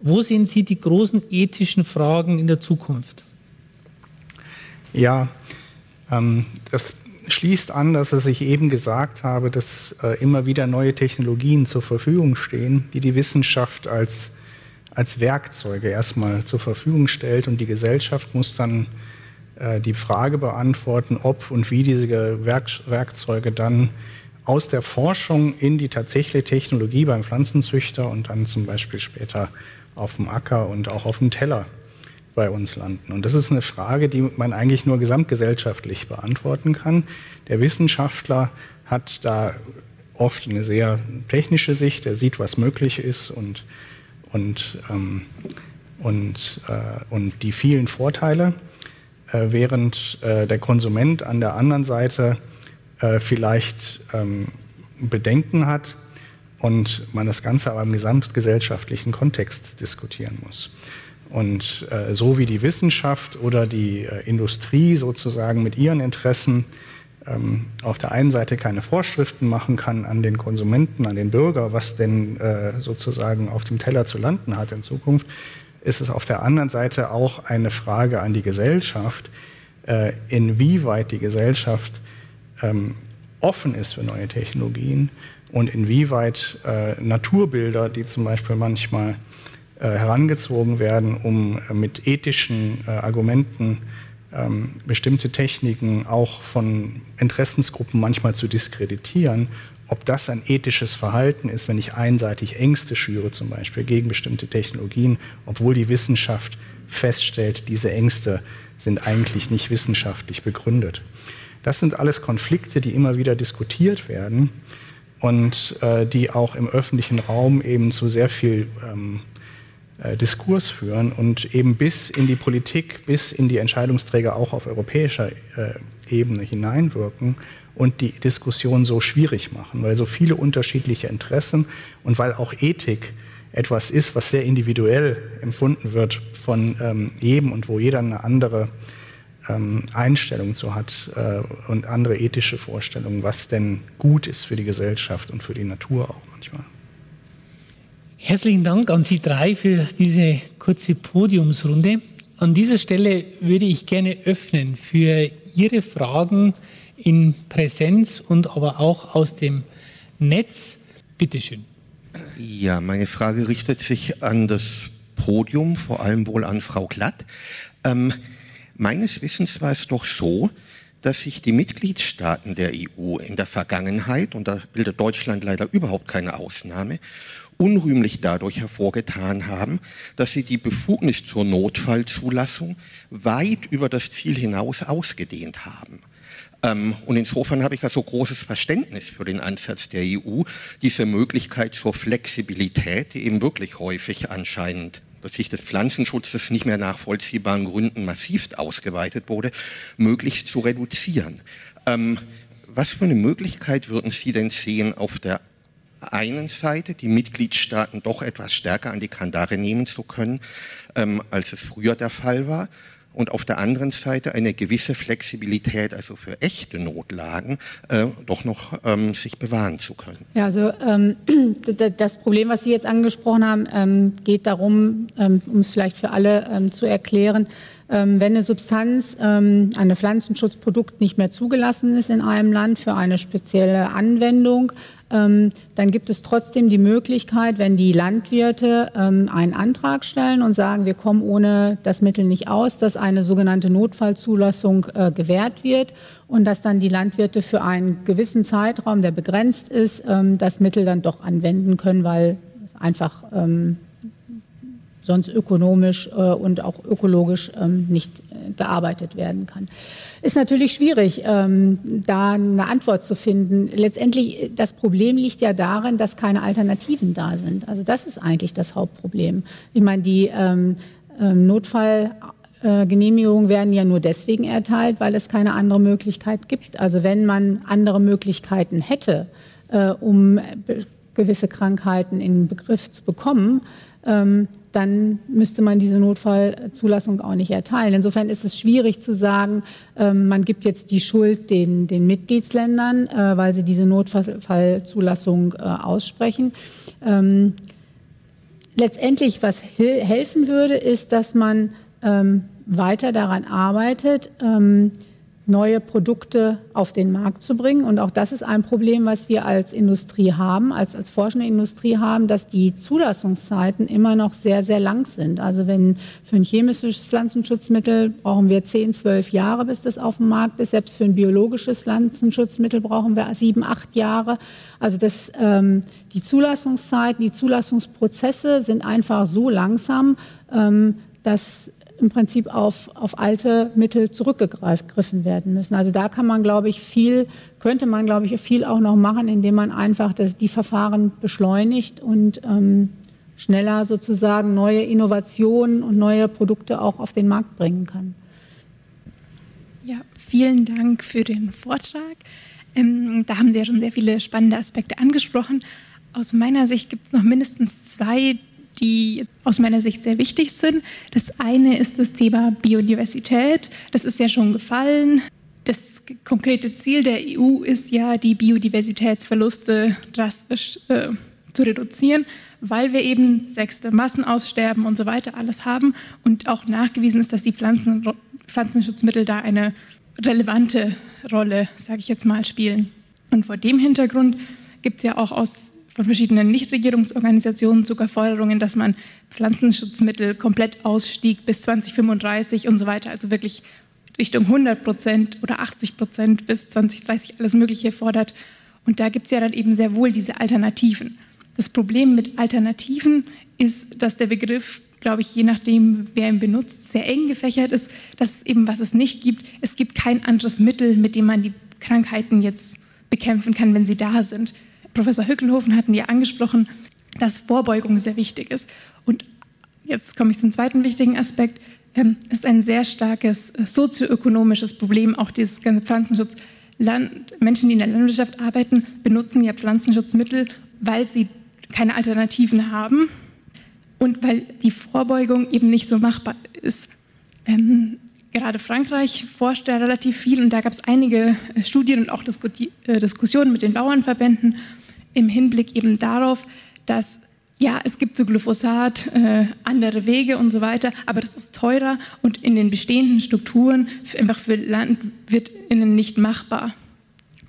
Wo sehen Sie die großen ethischen Fragen in der Zukunft? Ja, ähm, das schließt an, dass ich eben gesagt habe, dass äh, immer wieder neue Technologien zur Verfügung stehen, die die Wissenschaft als, als Werkzeuge erstmal zur Verfügung stellt und die Gesellschaft muss dann die Frage beantworten, ob und wie diese Werk Werkzeuge dann aus der Forschung in die tatsächliche Technologie beim Pflanzenzüchter und dann zum Beispiel später auf dem Acker und auch auf dem Teller bei uns landen. Und das ist eine Frage, die man eigentlich nur gesamtgesellschaftlich beantworten kann. Der Wissenschaftler hat da oft eine sehr technische Sicht, er sieht, was möglich ist und, und, ähm, und, äh, und die vielen Vorteile, äh, während äh, der Konsument an der anderen Seite äh, vielleicht ähm, Bedenken hat und man das Ganze aber im gesamtgesellschaftlichen Kontext diskutieren muss. Und äh, so wie die Wissenschaft oder die äh, Industrie sozusagen mit ihren Interessen ähm, auf der einen Seite keine Vorschriften machen kann an den Konsumenten, an den Bürger, was denn äh, sozusagen auf dem Teller zu landen hat in Zukunft, ist es auf der anderen Seite auch eine Frage an die Gesellschaft, äh, inwieweit die Gesellschaft ähm, offen ist für neue Technologien und inwieweit äh, Naturbilder, die zum Beispiel manchmal äh, herangezogen werden, um mit ethischen Argumenten ähm, bestimmte Techniken auch von Interessensgruppen manchmal zu diskreditieren, ob das ein ethisches Verhalten ist, wenn ich einseitig Ängste schüre, zum Beispiel gegen bestimmte Technologien, obwohl die Wissenschaft feststellt, diese Ängste sind eigentlich nicht wissenschaftlich begründet. Das sind alles Konflikte, die immer wieder diskutiert werden und äh, die auch im öffentlichen Raum eben zu sehr viel ähm, äh, Diskurs führen und eben bis in die Politik, bis in die Entscheidungsträger auch auf europäischer äh, Ebene hineinwirken und die Diskussion so schwierig machen, weil so viele unterschiedliche Interessen und weil auch Ethik etwas ist, was sehr individuell empfunden wird von ähm, jedem und wo jeder eine andere ähm, Einstellung zu hat äh, und andere ethische Vorstellungen, was denn gut ist für die Gesellschaft und für die Natur auch manchmal. Herzlichen Dank an Sie drei für diese kurze Podiumsrunde. An dieser Stelle würde ich gerne öffnen für Ihre Fragen in Präsenz und aber auch aus dem Netz. Bitte schön. Ja, meine Frage richtet sich an das Podium, vor allem wohl an Frau Glatt. Ähm, meines Wissens war es doch so, dass sich die Mitgliedstaaten der EU in der Vergangenheit, und da bildet Deutschland leider überhaupt keine Ausnahme, unrühmlich dadurch hervorgetan haben, dass sie die Befugnis zur Notfallzulassung weit über das Ziel hinaus ausgedehnt haben. Ähm, und insofern habe ich also großes Verständnis für den Ansatz der EU, diese Möglichkeit zur Flexibilität, die eben wirklich häufig anscheinend aus Sicht des Pflanzenschutzes nicht mehr nachvollziehbaren Gründen massivst ausgeweitet wurde, möglichst zu reduzieren. Ähm, was für eine Möglichkeit würden Sie denn sehen, auf der einen Seite die Mitgliedstaaten doch etwas stärker an die Kandare nehmen zu können, ähm, als es früher der Fall war. Und auf der anderen Seite eine gewisse Flexibilität, also für echte Notlagen, äh, doch noch ähm, sich bewahren zu können. Ja, also ähm, das Problem, was Sie jetzt angesprochen haben, ähm, geht darum, ähm, um es vielleicht für alle ähm, zu erklären, wenn eine Substanz, ähm, ein Pflanzenschutzprodukt nicht mehr zugelassen ist in einem Land für eine spezielle Anwendung, dann gibt es trotzdem die Möglichkeit, wenn die Landwirte ähm, einen Antrag stellen und sagen, wir kommen ohne das Mittel nicht aus, dass eine sogenannte Notfallzulassung äh, gewährt wird und dass dann die Landwirte für einen gewissen Zeitraum, der begrenzt ist, ähm, das Mittel dann doch anwenden können, weil es einfach ähm, sonst ökonomisch äh, und auch ökologisch ähm, nicht äh, gearbeitet werden kann. Ist natürlich schwierig, ähm, da eine Antwort zu finden. Letztendlich, äh, das Problem liegt ja darin, dass keine Alternativen da sind. Also das ist eigentlich das Hauptproblem. Ich meine, die ähm, ähm Notfallgenehmigungen werden ja nur deswegen erteilt, weil es keine andere Möglichkeit gibt. Also wenn man andere Möglichkeiten hätte, äh, um gewisse Krankheiten in den Begriff zu bekommen, ähm, dann müsste man diese Notfallzulassung auch nicht erteilen. Insofern ist es schwierig zu sagen, ähm, man gibt jetzt die Schuld den, den Mitgliedsländern, äh, weil sie diese Notfallzulassung äh, aussprechen. Ähm, letztendlich, was helfen würde, ist, dass man weiter daran arbeitet, neue Produkte auf den Markt zu bringen. Und auch das ist ein Problem, was wir als Industrie haben, als, als forschende Industrie haben, dass die Zulassungszeiten immer noch sehr, sehr lang sind. Also wenn für ein chemisches Pflanzenschutzmittel brauchen wir 10, 12 Jahre, bis das auf dem Markt ist. Selbst für ein biologisches Pflanzenschutzmittel brauchen wir sieben, acht Jahre. Also das, ähm, die Zulassungszeiten, die Zulassungsprozesse sind einfach so langsam, ähm, dass im Prinzip auf, auf alte Mittel zurückgegriffen werden müssen. Also da kann man, glaube ich, viel, könnte man, glaube ich, viel auch noch machen, indem man einfach das, die Verfahren beschleunigt und ähm, schneller sozusagen neue Innovationen und neue Produkte auch auf den Markt bringen kann. Ja, vielen Dank für den Vortrag. Ähm, da haben Sie ja schon sehr viele spannende Aspekte angesprochen. Aus meiner Sicht gibt es noch mindestens zwei, die aus meiner Sicht sehr wichtig sind. Das eine ist das Thema Biodiversität. Das ist ja schon gefallen. Das konkrete Ziel der EU ist ja, die Biodiversitätsverluste drastisch äh, zu reduzieren, weil wir eben sechste Massenaussterben und so weiter alles haben und auch nachgewiesen ist, dass die Pflanzen, Pflanzenschutzmittel da eine relevante Rolle, sage ich jetzt mal, spielen. Und vor dem Hintergrund gibt es ja auch aus von verschiedenen Nichtregierungsorganisationen sogar Forderungen, dass man Pflanzenschutzmittel komplett ausstieg bis 2035 und so weiter, also wirklich Richtung 100 Prozent oder 80 Prozent bis 2030 alles Mögliche fordert. Und da gibt es ja dann eben sehr wohl diese Alternativen. Das Problem mit Alternativen ist, dass der Begriff, glaube ich, je nachdem, wer ihn benutzt, sehr eng gefächert ist. Das ist eben, was es nicht gibt. Es gibt kein anderes Mittel, mit dem man die Krankheiten jetzt bekämpfen kann, wenn sie da sind. Professor Hückelhofen hatten ja angesprochen, dass Vorbeugung sehr wichtig ist. Und jetzt komme ich zum zweiten wichtigen Aspekt. Ähm, es ist ein sehr starkes äh, sozioökonomisches Problem, auch dieses ganze Pflanzenschutz. Land, Menschen, die in der Landwirtschaft arbeiten, benutzen ja Pflanzenschutzmittel, weil sie keine Alternativen haben und weil die Vorbeugung eben nicht so machbar ist. Ähm, gerade Frankreich forscht da relativ viel und da gab es einige äh, Studien und auch äh, Diskussionen mit den Bauernverbänden, im Hinblick eben darauf, dass ja, es gibt so Glyphosat, äh, andere Wege und so weiter, aber das ist teurer und in den bestehenden Strukturen einfach für LandwirtInnen nicht machbar.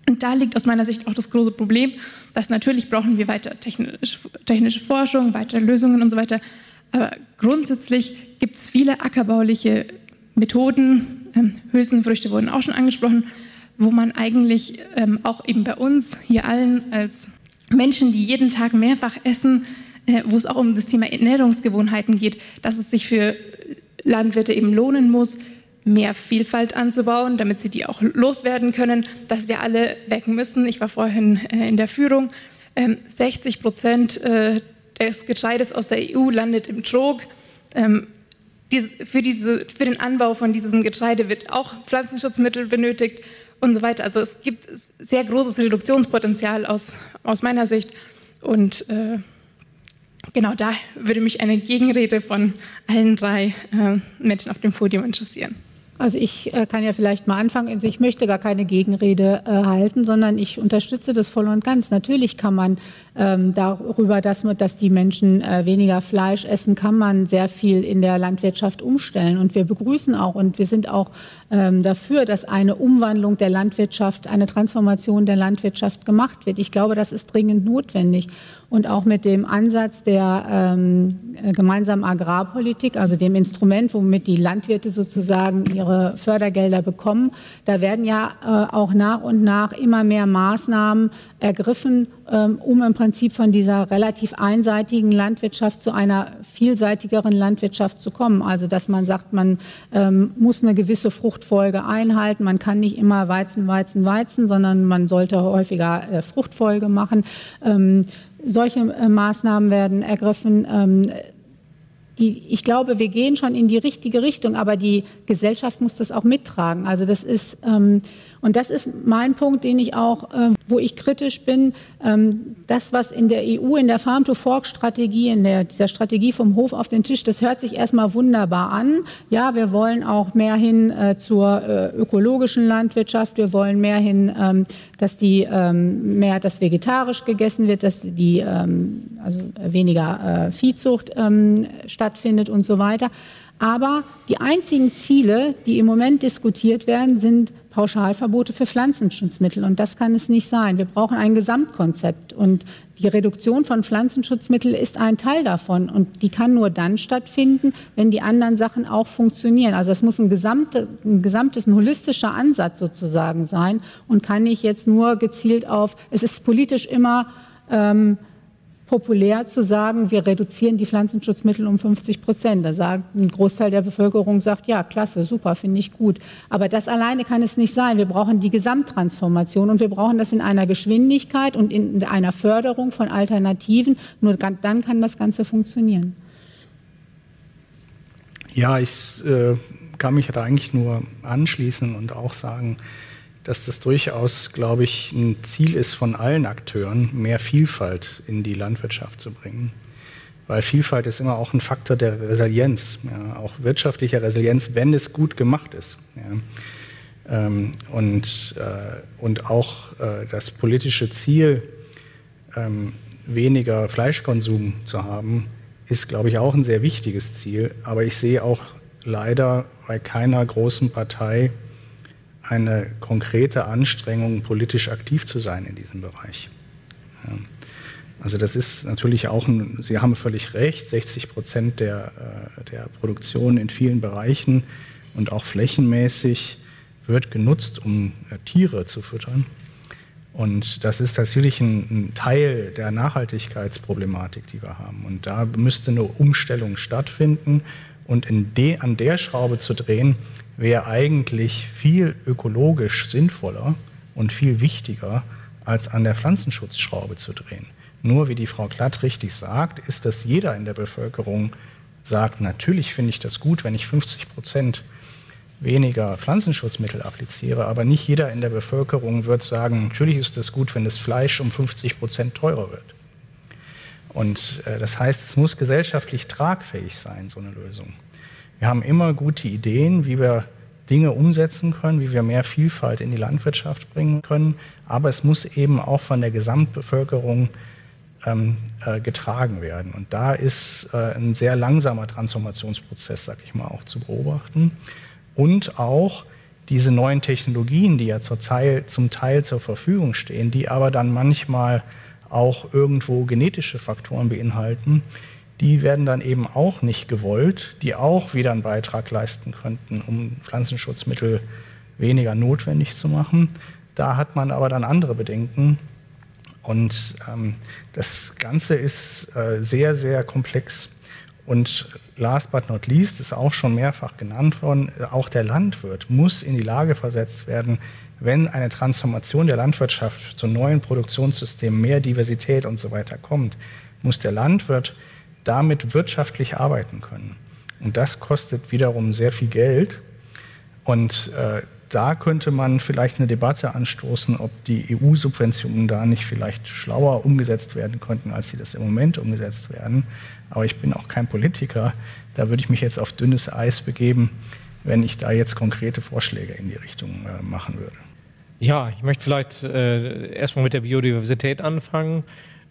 Und da liegt aus meiner Sicht auch das große Problem, dass natürlich brauchen wir weiter technisch, technische Forschung, weitere Lösungen und so weiter. Aber grundsätzlich gibt es viele ackerbauliche Methoden, ähm, Hülsenfrüchte wurden auch schon angesprochen, wo man eigentlich ähm, auch eben bei uns hier allen als Menschen, die jeden Tag mehrfach essen, äh, wo es auch um das Thema Ernährungsgewohnheiten geht, dass es sich für Landwirte eben lohnen muss, mehr Vielfalt anzubauen, damit sie die auch loswerden können, dass wir alle wecken müssen. Ich war vorhin äh, in der Führung. 60 ähm, Prozent äh, des Getreides aus der EU landet im Trog. Ähm, für, diese, für den Anbau von diesem Getreide wird auch Pflanzenschutzmittel benötigt und so weiter. Also es gibt sehr großes Reduktionspotenzial aus, aus meiner Sicht. Und äh, genau da würde mich eine Gegenrede von allen drei äh, Menschen auf dem Podium interessieren. Also ich äh, kann ja vielleicht mal anfangen. Also ich möchte gar keine Gegenrede äh, halten, sondern ich unterstütze das voll und ganz. Natürlich kann man ähm, darüber, dass, dass die Menschen äh, weniger Fleisch essen, kann man sehr viel in der Landwirtschaft umstellen. Und wir begrüßen auch und wir sind auch ähm, dafür, dass eine Umwandlung der Landwirtschaft, eine Transformation der Landwirtschaft gemacht wird. Ich glaube, das ist dringend notwendig. Und auch mit dem Ansatz der ähm, gemeinsamen Agrarpolitik, also dem Instrument, womit die Landwirte sozusagen ihre Fördergelder bekommen, da werden ja äh, auch nach und nach immer mehr Maßnahmen ergriffen, ähm, um im Prinzip von dieser relativ einseitigen Landwirtschaft zu einer vielseitigeren Landwirtschaft zu kommen. Also dass man sagt, man ähm, muss eine gewisse Fruchtfolge einhalten. Man kann nicht immer Weizen, Weizen, Weizen, sondern man sollte häufiger äh, Fruchtfolge machen. Ähm, solche äh, Maßnahmen werden ergriffen. Die, ich glaube, wir gehen schon in die richtige Richtung, aber die Gesellschaft muss das auch mittragen. Also das ist und das ist mein Punkt, den ich auch, äh, wo ich kritisch bin. Ähm, das, was in der EU, in der Farm-to-Fork-Strategie, in der, dieser Strategie vom Hof auf den Tisch, das hört sich erstmal wunderbar an. Ja, wir wollen auch mehr hin äh, zur äh, ökologischen Landwirtschaft. Wir wollen mehr hin, ähm, dass die ähm, mehr, dass vegetarisch gegessen wird, dass die ähm, also weniger äh, Viehzucht ähm, stattfindet und so weiter. Aber die einzigen Ziele, die im Moment diskutiert werden, sind Pauschalverbote für Pflanzenschutzmittel. Und das kann es nicht sein. Wir brauchen ein Gesamtkonzept. Und die Reduktion von Pflanzenschutzmitteln ist ein Teil davon. Und die kann nur dann stattfinden, wenn die anderen Sachen auch funktionieren. Also es muss ein, gesamte, ein gesamtes, ein holistischer Ansatz sozusagen sein und kann nicht jetzt nur gezielt auf, es ist politisch immer ähm, populär zu sagen, wir reduzieren die Pflanzenschutzmittel um 50 Prozent. Da sagt ein Großteil der Bevölkerung sagt, ja, klasse, super, finde ich gut. Aber das alleine kann es nicht sein. Wir brauchen die Gesamttransformation und wir brauchen das in einer Geschwindigkeit und in einer Förderung von Alternativen. Nur dann kann das Ganze funktionieren. Ja, ich äh, kann mich da eigentlich nur anschließen und auch sagen, dass das durchaus, glaube ich, ein Ziel ist von allen Akteuren, mehr Vielfalt in die Landwirtschaft zu bringen. Weil Vielfalt ist immer auch ein Faktor der Resilienz, ja, auch wirtschaftlicher Resilienz, wenn es gut gemacht ist. Ja. Ähm, und, äh, und auch äh, das politische Ziel, ähm, weniger Fleischkonsum zu haben, ist, glaube ich, auch ein sehr wichtiges Ziel. Aber ich sehe auch leider bei keiner großen Partei eine konkrete Anstrengung, politisch aktiv zu sein in diesem Bereich. Ja. Also das ist natürlich auch, ein, Sie haben völlig recht, 60 Prozent der, äh, der Produktion in vielen Bereichen und auch flächenmäßig wird genutzt, um äh, Tiere zu füttern. Und das ist natürlich ein, ein, Teil der Nachhaltigkeitsproblematik, die wir haben. Und da müsste eine Umstellung stattfinden. Und de, an der Schraube zu drehen, wäre eigentlich viel ökologisch sinnvoller und viel wichtiger, als an der Pflanzenschutzschraube zu drehen. Nur wie die Frau Klatt richtig sagt, ist, dass jeder in der Bevölkerung sagt, natürlich finde ich das gut, wenn ich 50 Prozent weniger Pflanzenschutzmittel appliziere, aber nicht jeder in der Bevölkerung wird sagen, natürlich ist es gut, wenn das Fleisch um 50 Prozent teurer wird. Und äh, das heißt, es muss gesellschaftlich tragfähig sein, so eine Lösung. Wir haben immer gute Ideen, wie wir Dinge umsetzen können, wie wir mehr Vielfalt in die Landwirtschaft bringen können. Aber es muss eben auch von der Gesamtbevölkerung ähm, äh, getragen werden. Und da ist äh, ein sehr langsamer Transformationsprozess, sag ich mal, auch zu beobachten. Und auch diese neuen Technologien, die ja zur Teil, zum Teil zur Verfügung stehen, die aber dann manchmal auch irgendwo genetische Faktoren beinhalten, die werden dann eben auch nicht gewollt, die auch wieder einen Beitrag leisten könnten, um Pflanzenschutzmittel weniger notwendig zu machen. Da hat man aber dann andere Bedenken. Und ähm, das Ganze ist äh, sehr, sehr komplex. Und last but not least ist auch schon mehrfach genannt worden, auch der Landwirt muss in die Lage versetzt werden, wenn eine Transformation der Landwirtschaft zu neuen Produktionssystemen, mehr Diversität und so weiter kommt, muss der Landwirt damit wirtschaftlich arbeiten können. Und das kostet wiederum sehr viel Geld. Und äh, da könnte man vielleicht eine Debatte anstoßen, ob die EU-Subventionen da nicht vielleicht schlauer umgesetzt werden könnten, als sie das im Moment umgesetzt werden. Aber ich bin auch kein Politiker. Da würde ich mich jetzt auf dünnes Eis begeben, wenn ich da jetzt konkrete Vorschläge in die Richtung äh, machen würde. Ja, ich möchte vielleicht äh, erstmal mit der Biodiversität anfangen.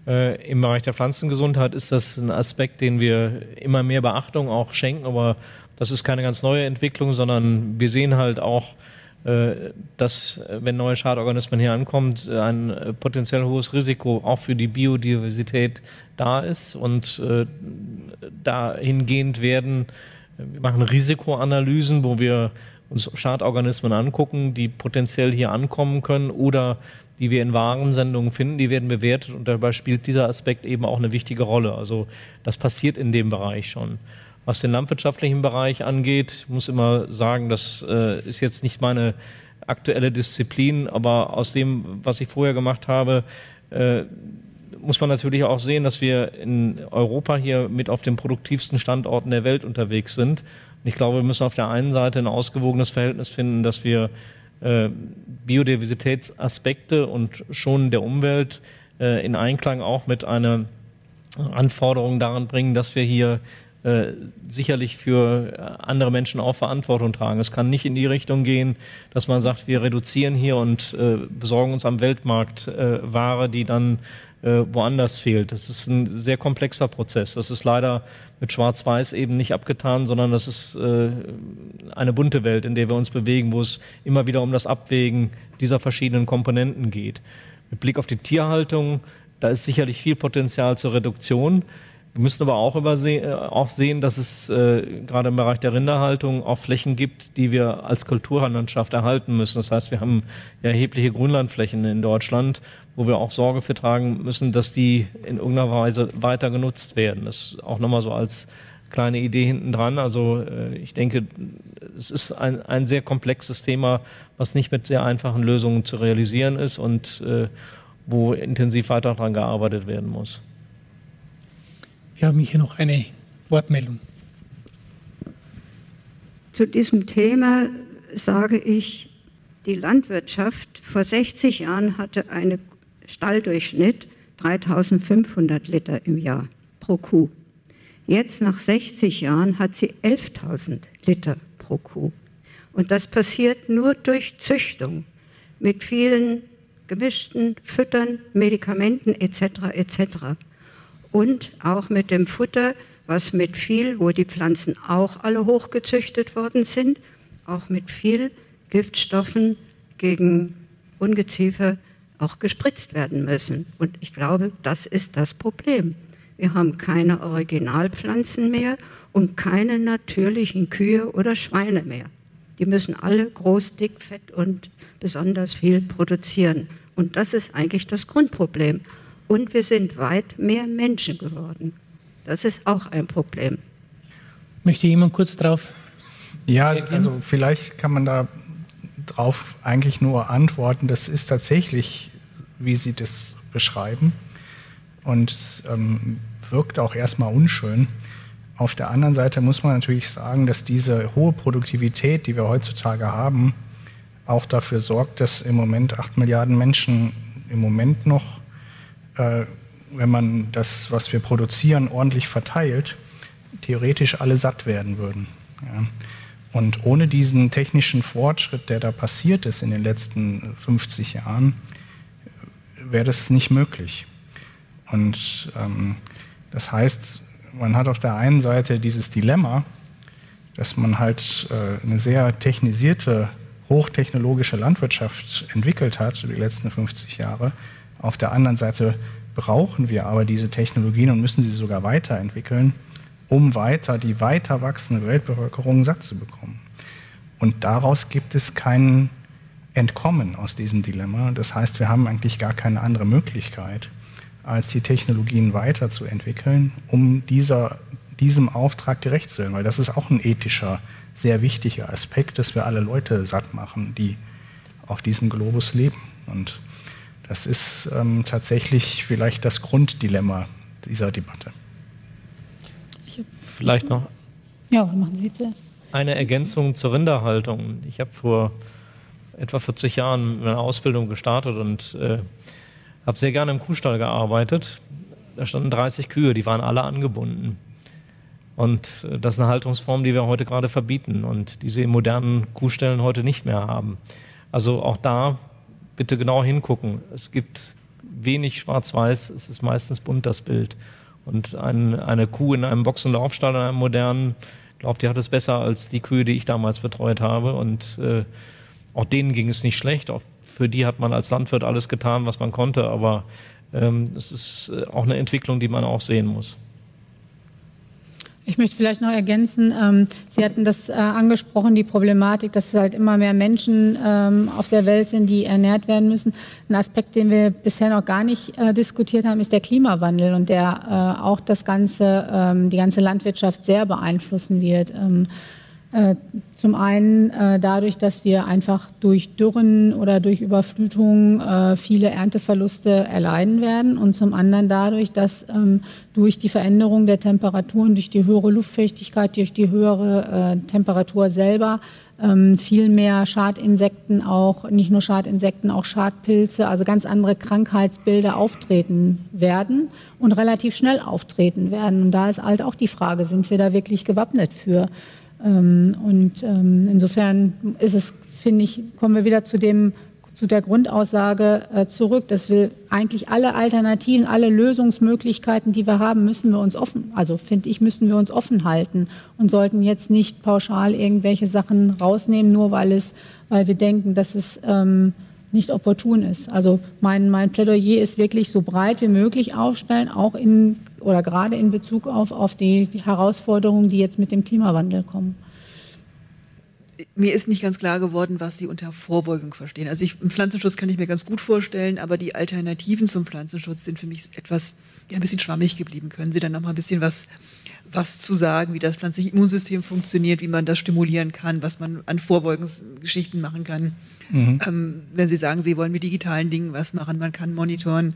Äh, Im Bereich der Pflanzengesundheit ist das ein Aspekt, den wir immer mehr Beachtung auch schenken, aber das ist keine ganz neue Entwicklung, sondern wir sehen halt auch, äh, dass, äh, wenn neue Schadorganismen hier ankommen, ein äh, potenziell hohes Risiko auch für die Biodiversität da ist. Und dahingehend werden, wir machen Risikoanalysen, wo wir uns Schadorganismen angucken, die potenziell hier ankommen können oder die wir in Warensendungen finden, die werden bewertet und dabei spielt dieser Aspekt eben auch eine wichtige Rolle. Also das passiert in dem Bereich schon. Was den landwirtschaftlichen Bereich angeht, muss immer sagen, das äh, ist jetzt nicht meine aktuelle Disziplin, aber aus dem, was ich vorher gemacht habe, äh, muss man natürlich auch sehen, dass wir in Europa hier mit auf den produktivsten Standorten der Welt unterwegs sind. Ich glaube, wir müssen auf der einen Seite ein ausgewogenes Verhältnis finden, dass wir äh, Biodiversitätsaspekte und Schonen der Umwelt äh, in Einklang auch mit einer Anforderung daran bringen, dass wir hier äh, sicherlich für äh, andere Menschen auch Verantwortung tragen. Es kann nicht in die Richtung gehen, dass man sagt, wir reduzieren hier und äh, besorgen uns am Weltmarkt äh, Ware, die dann woanders fehlt. Das ist ein sehr komplexer Prozess. Das ist leider mit Schwarz-Weiß eben nicht abgetan, sondern das ist äh, eine bunte Welt, in der wir uns bewegen, wo es immer wieder um das Abwägen dieser verschiedenen Komponenten geht. Mit Blick auf die Tierhaltung, da ist sicherlich viel Potenzial zur Reduktion. Wir müssen aber auch, übersehen, äh, auch sehen, dass es äh, gerade im Bereich der Rinderhaltung auch Flächen gibt, die wir als Kulturlandschaft erhalten müssen. Das heißt, wir haben ja erhebliche Grünlandflächen in Deutschland, wo wir auch Sorge für tragen müssen, dass die in irgendeiner Weise weiter genutzt werden. Das ist auch nochmal so als kleine Idee hinten dran. Also äh, ich denke, es ist ein, ein sehr komplexes Thema, was nicht mit sehr einfachen Lösungen zu realisieren ist und äh, wo intensiv weiter daran gearbeitet werden muss. Wir haben hier noch eine Wortmeldung. Zu diesem Thema sage ich, die Landwirtschaft vor 60 Jahren hatte einen Stalldurchschnitt 3500 Liter im Jahr pro Kuh. Jetzt nach 60 Jahren hat sie 11.000 Liter pro Kuh. Und das passiert nur durch Züchtung mit vielen gemischten Füttern, Medikamenten etc. etc und auch mit dem Futter, was mit viel, wo die Pflanzen auch alle hochgezüchtet worden sind, auch mit viel Giftstoffen gegen Ungeziefer auch gespritzt werden müssen. Und ich glaube, das ist das Problem. Wir haben keine Originalpflanzen mehr und keine natürlichen Kühe oder Schweine mehr. Die müssen alle groß, dick, fett und besonders viel produzieren. Und das ist eigentlich das Grundproblem. Und wir sind weit mehr Menschen geworden. Das ist auch ein Problem. Möchte jemand kurz drauf? Ja, also vielleicht kann man da drauf eigentlich nur antworten. Das ist tatsächlich, wie Sie das beschreiben. Und es ähm, wirkt auch erstmal unschön. Auf der anderen Seite muss man natürlich sagen, dass diese hohe Produktivität, die wir heutzutage haben, auch dafür sorgt, dass im Moment acht Milliarden Menschen im Moment noch wenn man das, was wir produzieren, ordentlich verteilt, theoretisch alle satt werden würden. Ja. Und ohne diesen technischen Fortschritt, der da passiert ist in den letzten 50 Jahren, wäre das nicht möglich. Und ähm, das heißt, man hat auf der einen Seite dieses Dilemma, dass man halt äh, eine sehr technisierte, hochtechnologische Landwirtschaft entwickelt hat die letzten 50 Jahre, auf der anderen Seite brauchen wir aber diese Technologien und müssen sie sogar weiterentwickeln, um weiter die weiter wachsende Weltbevölkerung satt zu bekommen. Und daraus gibt es kein Entkommen aus diesem Dilemma. Das heißt, wir haben eigentlich gar keine andere Möglichkeit, als die Technologien weiterzuentwickeln, um dieser, diesem Auftrag gerecht zu werden. Weil das ist auch ein ethischer, sehr wichtiger Aspekt, dass wir alle Leute satt machen, die auf diesem Globus leben. Und das ist ähm, tatsächlich vielleicht das Grunddilemma dieser Debatte. Vielleicht noch ja, machen Sie zuerst. eine Ergänzung zur Rinderhaltung. Ich habe vor etwa 40 Jahren eine Ausbildung gestartet und äh, habe sehr gerne im Kuhstall gearbeitet. Da standen 30 Kühe, die waren alle angebunden. Und äh, das ist eine Haltungsform, die wir heute gerade verbieten und diese in modernen Kuhstellen heute nicht mehr haben. Also auch da bitte genau hingucken. Es gibt wenig schwarz-weiß, es ist meistens bunt das Bild. Und ein, eine Kuh in einem Box- und Laufstall, in einem modernen, glaubt, die hat es besser als die Kühe, die ich damals betreut habe. Und äh, auch denen ging es nicht schlecht. Auch für die hat man als Landwirt alles getan, was man konnte. Aber ähm, es ist äh, auch eine Entwicklung, die man auch sehen muss. Ich möchte vielleicht noch ergänzen, ähm, Sie hatten das äh, angesprochen, die Problematik, dass halt immer mehr Menschen ähm, auf der Welt sind, die ernährt werden müssen. Ein Aspekt, den wir bisher noch gar nicht äh, diskutiert haben, ist der Klimawandel und der äh, auch das ganze, ähm, die ganze Landwirtschaft sehr beeinflussen wird. Äh, zum einen äh, dadurch, dass wir einfach durch Dürren oder durch Überflutungen äh, viele Ernteverluste erleiden werden und zum anderen dadurch, dass ähm, durch die Veränderung der Temperaturen, durch die höhere Luftfeuchtigkeit, durch die höhere Temperatur selber ähm, viel mehr Schadinsekten auch, nicht nur Schadinsekten, auch Schadpilze, also ganz andere Krankheitsbilder auftreten werden und relativ schnell auftreten werden. Und da ist halt auch die Frage, sind wir da wirklich gewappnet für? Ähm, und ähm, insofern ist es, finde ich, kommen wir wieder zu dem zu der Grundaussage äh, zurück, dass wir eigentlich alle Alternativen, alle Lösungsmöglichkeiten, die wir haben, müssen wir uns offen, also finde ich, müssen wir uns offen halten und sollten jetzt nicht pauschal irgendwelche Sachen rausnehmen, nur weil es, weil wir denken, dass es ähm, nicht opportun ist. Also mein, mein Plädoyer ist wirklich so breit wie möglich aufstellen, auch in oder gerade in Bezug auf, auf die, die Herausforderungen, die jetzt mit dem Klimawandel kommen. Mir ist nicht ganz klar geworden, was Sie unter Vorbeugung verstehen. Also ich, Pflanzenschutz kann ich mir ganz gut vorstellen, aber die Alternativen zum Pflanzenschutz sind für mich etwas ja, ein bisschen schwammig geblieben. Können Sie dann noch mal ein bisschen was, was zu sagen, wie das pflanzliche Immunsystem funktioniert, wie man das stimulieren kann, was man an Vorbeugungsgeschichten machen kann? Mhm. Ähm, wenn Sie sagen, Sie wollen mit digitalen Dingen was machen, man kann monitoren.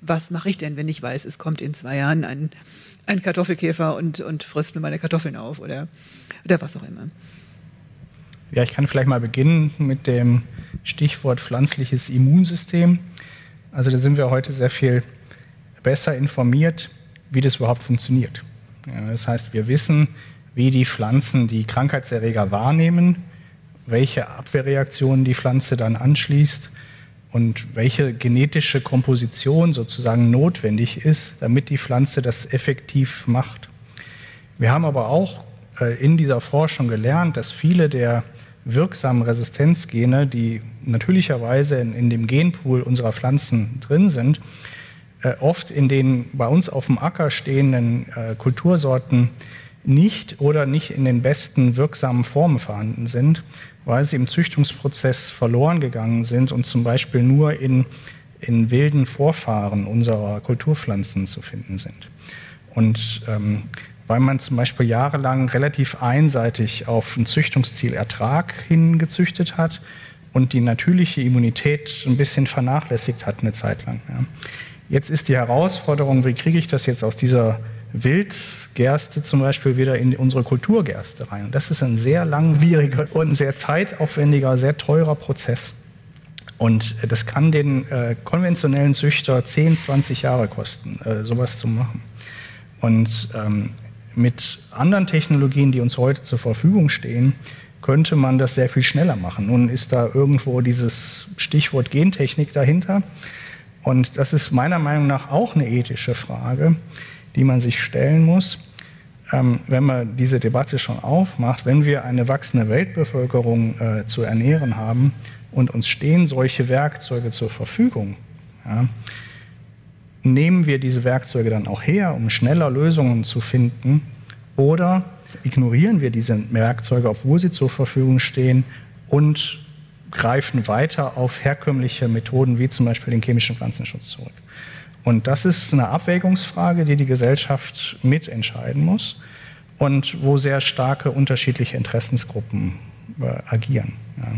Was mache ich denn, wenn ich weiß, es kommt in zwei Jahren ein, ein Kartoffelkäfer und, und frisst mir meine Kartoffeln auf oder, oder was auch immer? Ja, ich kann vielleicht mal beginnen mit dem Stichwort pflanzliches Immunsystem. Also da sind wir heute sehr viel besser informiert, wie das überhaupt funktioniert. Das heißt, wir wissen, wie die Pflanzen die Krankheitserreger wahrnehmen, welche Abwehrreaktionen die Pflanze dann anschließt und welche genetische Komposition sozusagen notwendig ist, damit die Pflanze das effektiv macht. Wir haben aber auch äh, in dieser Forschung gelernt, dass viele der wirksamen Resistenzgene, die natürlicherweise in, in dem Genpool unserer Pflanzen drin sind, äh, oft in den bei uns auf dem Acker stehenden äh, Kultursorten nicht oder nicht in den besten wirksamen Formen vorhanden sind, weil sie im Züchtungsprozess verloren gegangen sind und zum Beispiel nur in, in wilden Vorfahren unserer Kulturpflanzen zu finden sind. Und ähm, weil man zum Beispiel jahrelang relativ einseitig auf ein Züchtungsziel Ertrag hingezüchtet hat und die natürliche Immunität ein bisschen vernachlässigt hat eine Zeit lang. Ja. Jetzt ist die Herausforderung, wie kriege ich das jetzt aus dieser Wildgerste zum Beispiel wieder in unsere Kulturgerste rein? Und das ist ein sehr langwieriger und sehr zeitaufwendiger, sehr teurer Prozess. Und das kann den äh, konventionellen Züchter 10, 20 Jahre kosten, äh, sowas zu machen. Und ähm, mit anderen Technologien, die uns heute zur Verfügung stehen, könnte man das sehr viel schneller machen. Nun ist da irgendwo dieses Stichwort Gentechnik dahinter. Und das ist meiner Meinung nach auch eine ethische Frage, die man sich stellen muss, ähm, wenn man diese Debatte schon aufmacht. Wenn wir eine wachsende Weltbevölkerung äh, zu ernähren haben und uns stehen solche Werkzeuge zur Verfügung, ja, nehmen wir diese Werkzeuge dann auch her, um schneller Lösungen zu finden, oder ignorieren wir diese Werkzeuge, obwohl sie zur Verfügung stehen, und greifen weiter auf herkömmliche Methoden wie zum Beispiel den chemischen Pflanzenschutz zurück. Und das ist eine Abwägungsfrage, die die Gesellschaft mitentscheiden muss und wo sehr starke unterschiedliche Interessensgruppen äh, agieren. Ja.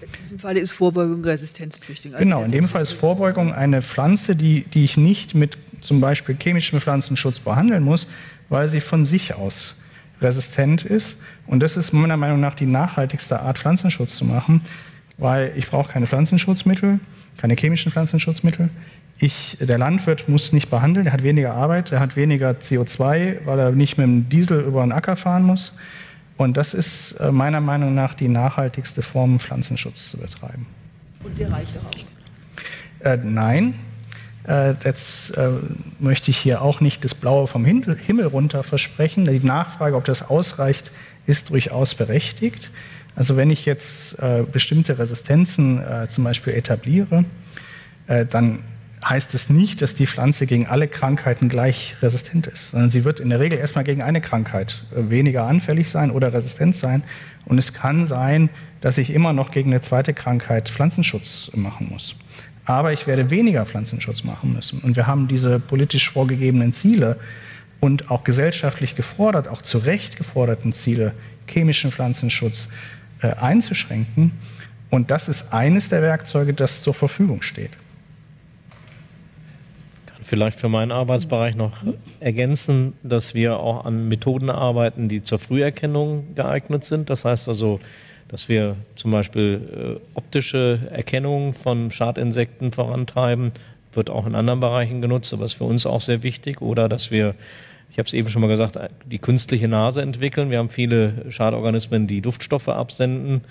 In diesem Fall ist Vorbeugung Resistenzzüchtung. Also genau, in dem Fall ist Vorbeugung eine Pflanze, die, die ich nicht mit zum Beispiel chemischem Pflanzenschutz behandeln muss, weil sie von sich aus resistent ist. Und das ist meiner Meinung nach die nachhaltigste Art, Pflanzenschutz zu machen, weil ich brauche keine Pflanzenschutzmittel, keine chemischen Pflanzenschutzmittel. Ich, der Landwirt muss nicht behandeln, er hat weniger Arbeit, er hat weniger CO2, weil er nicht mit dem Diesel über den Acker fahren muss. Und das ist äh, meiner Meinung nach die nachhaltigste Form, Pflanzenschutz zu betreiben. Und der reicht auch aus? Äh, nein, äh, jetzt äh, möchte ich hier auch nicht das Blaue vom Himmel runter versprechen. Die Nachfrage, ob das ausreicht, ist durchaus berechtigt. Also wenn ich jetzt äh, bestimmte Resistenzen äh, zum Beispiel etabliere, äh, dann heißt es nicht, dass die Pflanze gegen alle Krankheiten gleich resistent ist, sondern sie wird in der Regel erstmal gegen eine Krankheit weniger anfällig sein oder resistent sein. Und es kann sein, dass ich immer noch gegen eine zweite Krankheit Pflanzenschutz machen muss aber ich werde weniger Pflanzenschutz machen müssen. Und wir haben diese politisch vorgegebenen Ziele und auch gesellschaftlich gefordert, auch zu Recht geforderten Ziele, chemischen Pflanzenschutz äh, einzuschränken. Und das ist eines der Werkzeuge, das zur Verfügung steht. Ich kann vielleicht für meinen Arbeitsbereich noch ergänzen, dass wir auch an Methoden arbeiten, die zur Früherkennung geeignet sind. Das heißt also, dass wir zum Beispiel äh, optische Erkennung von Schadinsekten vorantreiben, wird auch in anderen Bereichen genutzt, aber ist für uns auch sehr wichtig. Oder dass wir, ich habe es eben schon mal gesagt, die künstliche Nase entwickeln. Wir haben viele Schadorganismen, die Duftstoffe absenden.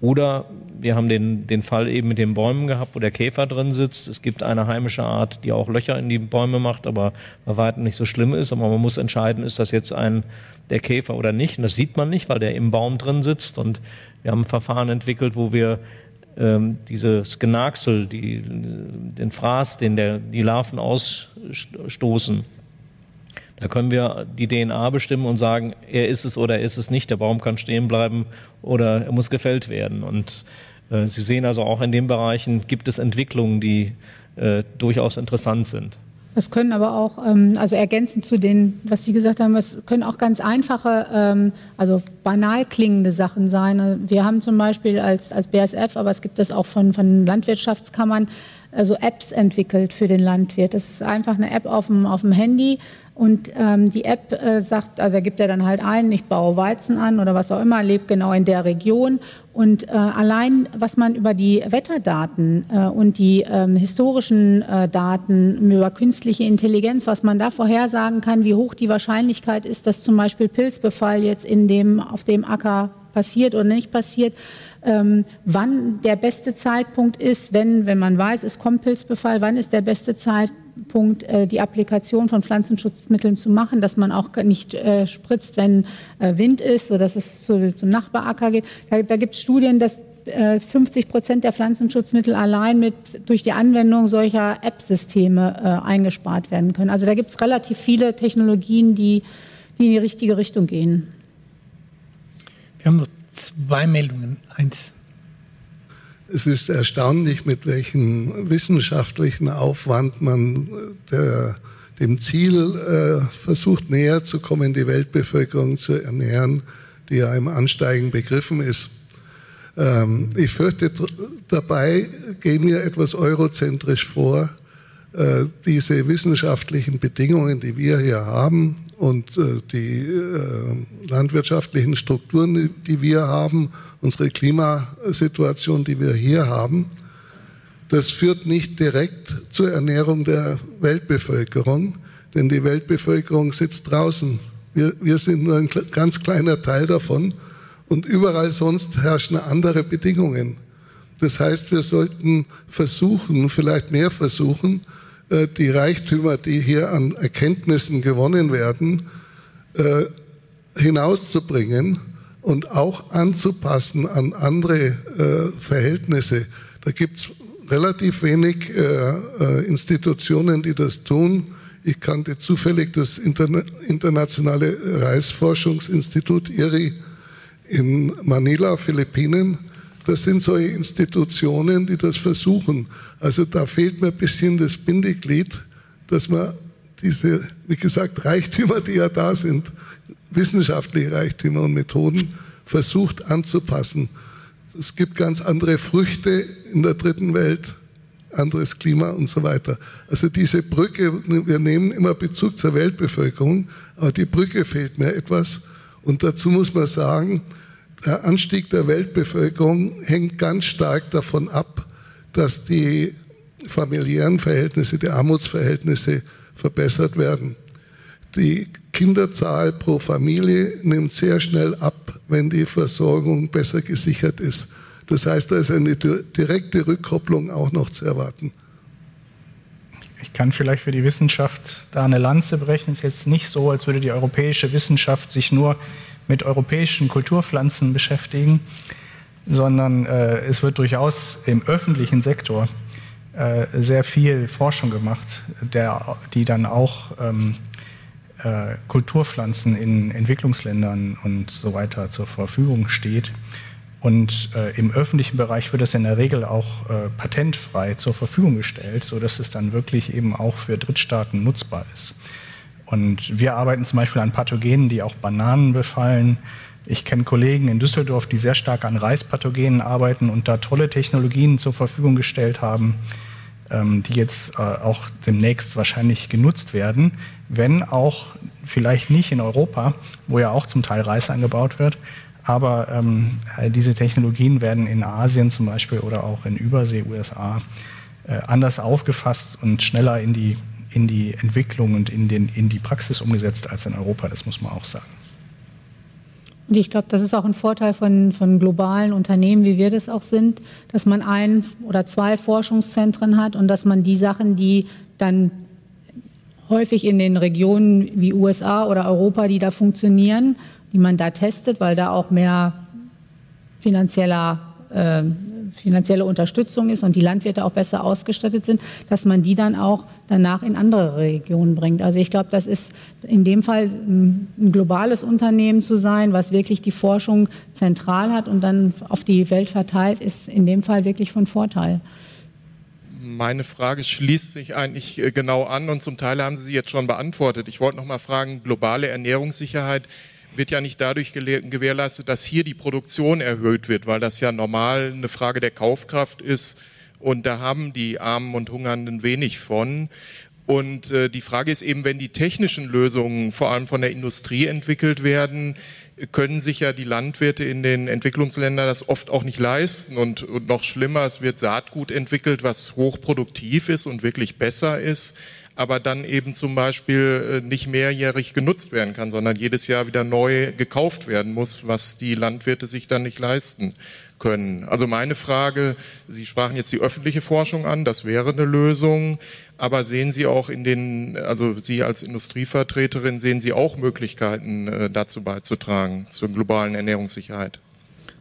Oder wir haben den, den Fall eben mit den Bäumen gehabt, wo der Käfer drin sitzt. Es gibt eine heimische Art, die auch Löcher in die Bäume macht, aber bei weitem nicht so schlimm ist. Aber man muss entscheiden, ist das jetzt ein der Käfer oder nicht. Und das sieht man nicht, weil der im Baum drin sitzt. Und wir haben ein Verfahren entwickelt, wo wir ähm, dieses Genagsel, die, den Fraß, den der, die Larven ausstoßen, da können wir die DNA bestimmen und sagen, er ist es oder er ist es nicht. Der Baum kann stehen bleiben oder er muss gefällt werden. Und äh, Sie sehen also auch in den Bereichen gibt es Entwicklungen, die äh, durchaus interessant sind. Es können aber auch, ähm, also ergänzend zu den, was Sie gesagt haben, es können auch ganz einfache, ähm, also banal klingende Sachen sein. Wir haben zum Beispiel als, als BSF, aber es gibt das auch von, von Landwirtschaftskammern, also Apps entwickelt für den Landwirt. Das ist einfach eine App auf dem, auf dem Handy und ähm, die App äh, sagt, also da gibt er dann halt ein, ich baue Weizen an oder was auch immer, lebt genau in der Region. Und äh, allein, was man über die Wetterdaten äh, und die ähm, historischen äh, Daten über künstliche Intelligenz, was man da vorhersagen kann, wie hoch die Wahrscheinlichkeit ist, dass zum Beispiel Pilzbefall jetzt in dem, auf dem Acker passiert oder nicht passiert, ähm, wann der beste Zeitpunkt ist, wenn, wenn man weiß, es kommt Pilzbefall, wann ist der beste Zeitpunkt, Punkt, äh, die Applikation von Pflanzenschutzmitteln zu machen, dass man auch nicht äh, spritzt, wenn äh, Wind ist, sodass es zu, zum Nachbaracker geht. Da, da gibt es Studien, dass 50 Prozent der Pflanzenschutzmittel allein mit, durch die Anwendung solcher App-Systeme äh, eingespart werden können. Also da gibt es relativ viele Technologien, die, die in die richtige Richtung gehen. Wir noch zwei Meldungen. Eins es ist erstaunlich, mit welchem wissenschaftlichen Aufwand man äh, der, dem Ziel äh, versucht näher zu kommen, die Weltbevölkerung zu ernähren, die ja im Ansteigen begriffen ist. Ähm, ich fürchte, dabei gehen wir etwas eurozentrisch vor. Äh, diese wissenschaftlichen Bedingungen, die wir hier haben, und äh, die äh, landwirtschaftlichen Strukturen, die wir haben, unsere Klimasituation, die wir hier haben, das führt nicht direkt zur Ernährung der Weltbevölkerung, denn die Weltbevölkerung sitzt draußen. Wir, wir sind nur ein ganz kleiner Teil davon und überall sonst herrschen andere Bedingungen. Das heißt, wir sollten versuchen, vielleicht mehr versuchen, die Reichtümer, die hier an Erkenntnissen gewonnen werden, äh, hinauszubringen und auch anzupassen an andere äh, Verhältnisse. Da gibt es relativ wenig Institutionen, die das tun. Ich kannte zufällig das internationale Reisforschungsinstitut IRI in Manila, Philippinen das sind solche Institutionen, die das versuchen. Also da fehlt mir ein bisschen das Bindeglied, dass man diese, wie gesagt, Reichtümer, die ja da sind, wissenschaftliche Reichtümer und Methoden, versucht anzupassen. Es gibt ganz andere Früchte in der dritten Welt, anderes Klima und so weiter. Also diese Brücke, wir nehmen immer Bezug zur Weltbevölkerung, aber die Brücke fehlt mir etwas. Und dazu muss man sagen, der Anstieg der Weltbevölkerung hängt ganz stark davon ab, dass die familiären Verhältnisse, die Armutsverhältnisse verbessert werden. Die Kinderzahl pro Familie nimmt sehr schnell ab, wenn die Versorgung besser gesichert ist. Das heißt, da ist eine direkte Rückkopplung auch noch zu erwarten. ich kann vielleicht für die Wissenschaft da eine Lanze brechen. Es ist jetzt nicht so, als würde die europäische Wissenschaft sich nur mit europäischen Kulturpflanzen beschäftigen, sondern äh, es wird durchaus im öffentlichen Sektor äh, sehr viel Forschung gemacht, der, die dann auch ähm, äh, Kulturpflanzen in Entwicklungsländern und so weiter zur Verfügung steht. Und äh, im öffentlichen Bereich wird es in der Regel auch äh, patentfrei zur Verfügung gestellt, sodass es dann wirklich eben auch für Drittstaaten nutzbar ist. Und wir arbeiten zum Beispiel an Pathogenen, die auch Bananen befallen. Ich kenne Kollegen in Düsseldorf, die sehr stark an Reispathogenen arbeiten und da tolle Technologien zur Verfügung gestellt haben, ähm, die jetzt äh, auch demnächst wahrscheinlich genutzt werden, wenn auch vielleicht nicht in Europa, wo ja auch zum Teil Reis angebaut wird, aber ähm, diese Technologien werden in Asien zum Beispiel oder auch in Übersee, USA, äh, anders aufgefasst und schneller in die, in die Entwicklung und in, den, in die Praxis umgesetzt als in Europa, das muss man auch sagen. Und ich glaube, das ist auch ein Vorteil von, von globalen Unternehmen, wie wir das auch sind, dass man ein oder zwei Forschungszentren hat und dass man die Sachen, die dann häufig in den Regionen wie USA oder Europa, die da funktionieren, die man da testet, weil da auch mehr finanzieller, äh, finanzielle Unterstützung ist und die Landwirte auch besser ausgestattet sind, dass man die dann auch danach in andere Regionen bringt. Also ich glaube, das ist in dem Fall ein, ein globales Unternehmen zu sein, was wirklich die Forschung zentral hat und dann auf die Welt verteilt, ist in dem Fall wirklich von Vorteil. Meine Frage schließt sich eigentlich äh, genau an und zum Teil haben Sie sie jetzt schon beantwortet. Ich wollte noch mal fragen, globale Ernährungssicherheit wird ja nicht dadurch gewährleistet, dass hier die Produktion erhöht wird, weil das ja normal eine Frage der Kaufkraft ist und da haben die Armen und Hungernden wenig von. Und äh, die Frage ist eben, wenn die technischen Lösungen vor allem von der Industrie entwickelt werden, können sich ja die Landwirte in den Entwicklungsländern das oft auch nicht leisten. Und, und noch schlimmer, es wird Saatgut entwickelt, was hochproduktiv ist und wirklich besser ist aber dann eben zum Beispiel äh, nicht mehrjährig genutzt werden kann, sondern jedes Jahr wieder neu gekauft werden muss, was die Landwirte sich dann nicht leisten können. Also meine Frage, Sie sprachen jetzt die öffentliche Forschung an, das wäre eine Lösung, aber sehen Sie auch in den, also Sie als Industrievertreterin, sehen Sie auch Möglichkeiten äh, dazu beizutragen, zur globalen Ernährungssicherheit?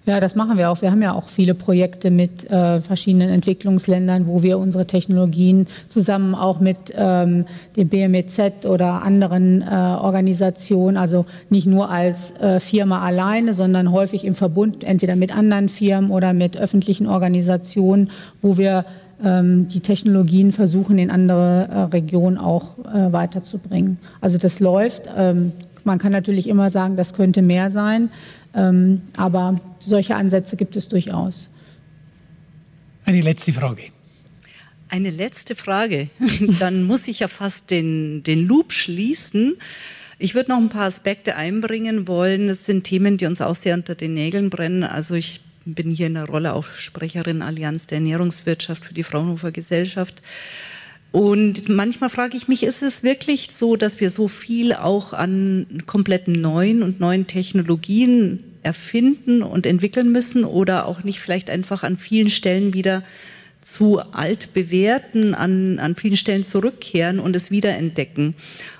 Ja, das machen wir auch. Wir haben ja auch viele Projekte mit äh, verschiedenen Entwicklungsländern, wo wir unsere Technologien zusammen auch mit ähm, dem BMEZ oder anderen äh, Organisationen, also nicht nur als äh, Firma alleine, sondern häufig im Verbund, entweder mit anderen Firmen oder mit öffentlichen Organisationen, wo wir ähm, die Technologien versuchen, in andere äh, Regionen auch äh, weiterzubringen. Also das läuft. Ähm, man kann natürlich immer sagen, das könnte mehr sein. Ähm, aber solche Ansätze gibt es durchaus. Eine letzte Frage. Eine letzte Frage. Dann muss ich ja fast den, den Loop schließen. Ich würde noch ein paar Aspekte einbringen wollen. Das sind Themen, die uns auch sehr unter den Nägeln brennen. Also ich bin hier in der Rolle auch Sprecherin Allianz der Ernährungswirtschaft für die Fraunhofer Gesellschaft. Und manchmal frage ich mich, ist es wirklich so, dass wir so viel auch an kompletten neuen und neuen Technologien erfinden und entwickeln müssen oder auch nicht vielleicht einfach an vielen Stellen wieder zu altbewährten an, an vielen Stellen zurückkehren und es wiederentdecken.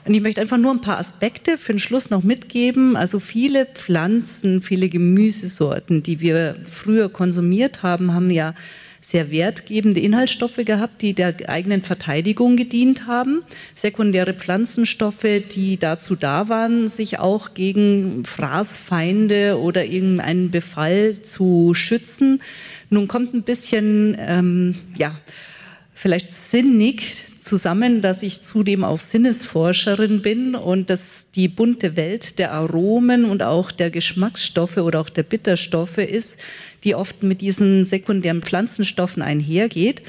Und ich möchte einfach nur ein paar Aspekte für den Schluss noch mitgeben. Also viele Pflanzen, viele Gemüsesorten, die wir früher konsumiert haben, haben ja sehr wertgebende Inhaltsstoffe gehabt, die der eigenen Verteidigung gedient haben. Sekundäre Pflanzenstoffe, die dazu da waren, sich auch gegen Fraßfeinde oder irgendeinen Befall zu schützen. Nun kommt ein bisschen, ähm, ja, vielleicht sinnig zusammen, dass ich zudem auch Sinnesforscherin bin und dass die bunte Welt der Aromen und auch der Geschmacksstoffe oder auch der Bitterstoffe ist, die oft mit diesen sekundären Pflanzenstoffen einhergeht.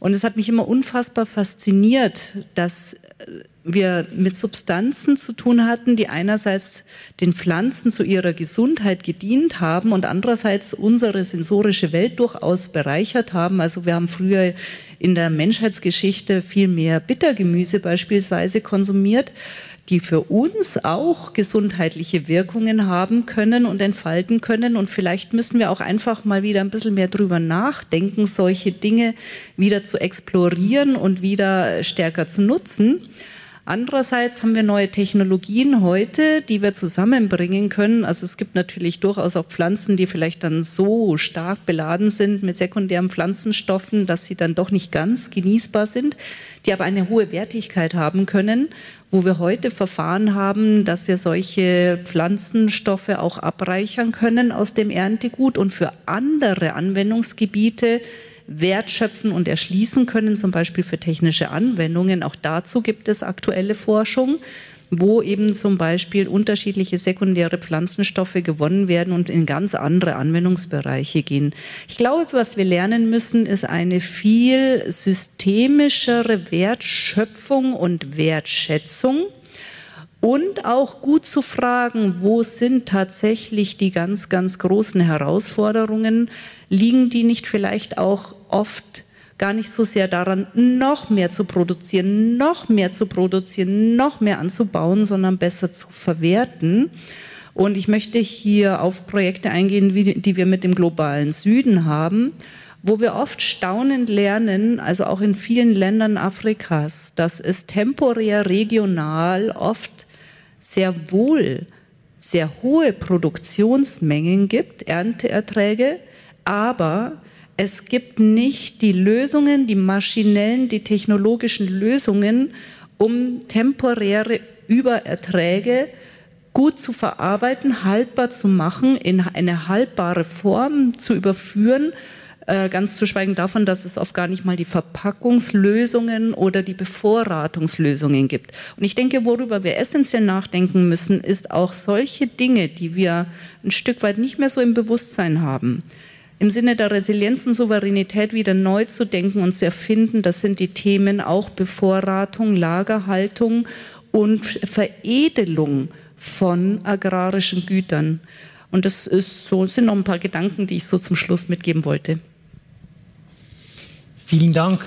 Und es hat mich immer unfassbar fasziniert, dass wir mit Substanzen zu tun hatten, die einerseits den Pflanzen zu ihrer Gesundheit gedient haben und andererseits unsere sensorische Welt durchaus bereichert haben. Also wir haben früher in der Menschheitsgeschichte viel mehr Bittergemüse beispielsweise konsumiert, die für uns auch gesundheitliche Wirkungen haben können und entfalten können. Und vielleicht müssen wir auch einfach mal wieder ein bisschen mehr drüber nachdenken, solche Dinge wieder zu explorieren und wieder stärker zu nutzen. Andererseits haben wir neue Technologien heute, die wir zusammenbringen können. Also es gibt natürlich durchaus auch Pflanzen, die vielleicht dann so stark beladen sind mit sekundären Pflanzenstoffen, dass sie dann doch nicht ganz genießbar sind, die aber eine hohe Wertigkeit haben können, wo wir heute Verfahren haben, dass wir solche Pflanzenstoffe auch abreichern können aus dem Erntegut und für andere Anwendungsgebiete wertschöpfen und erschließen können, zum Beispiel für technische Anwendungen. Auch dazu gibt es aktuelle Forschung wo eben zum Beispiel unterschiedliche sekundäre Pflanzenstoffe gewonnen werden und in ganz andere Anwendungsbereiche gehen. Ich glaube, was wir lernen müssen, ist eine viel systemischere Wertschöpfung und Wertschätzung und auch gut zu fragen, wo sind tatsächlich die ganz, ganz großen Herausforderungen? Liegen die nicht vielleicht auch oft gar nicht so sehr daran, noch mehr zu produzieren, noch mehr zu produzieren, noch mehr anzubauen, sondern besser zu verwerten? Und ich möchte hier auf Projekte eingehen, die wir mit dem globalen Süden haben wo wir oft staunend lernen, also auch in vielen Ländern Afrikas, dass es temporär regional oft sehr wohl sehr hohe Produktionsmengen gibt, Ernteerträge, aber es gibt nicht die Lösungen, die maschinellen, die technologischen Lösungen, um temporäre Übererträge gut zu verarbeiten, haltbar zu machen, in eine haltbare Form zu überführen äh, ganz zu schweigen davon, dass es oft gar nicht mal die Verpackungslösungen oder die Bevorratungslösungen gibt. Und ich denke, worüber wir essentiell nachdenken müssen, ist auch solche Dinge, die wir ein Stück weit nicht mehr so im Bewusstsein haben, im Sinne der Resilienz und Souveränität wieder neu zu denken und zu erfinden. Das sind die Themen auch Bevorratung, Lagerhaltung und Veredelung von agrarischen Gütern. Und das ist so, sind noch ein paar Gedanken, die ich so zum Schluss mitgeben wollte. Vielen Dank.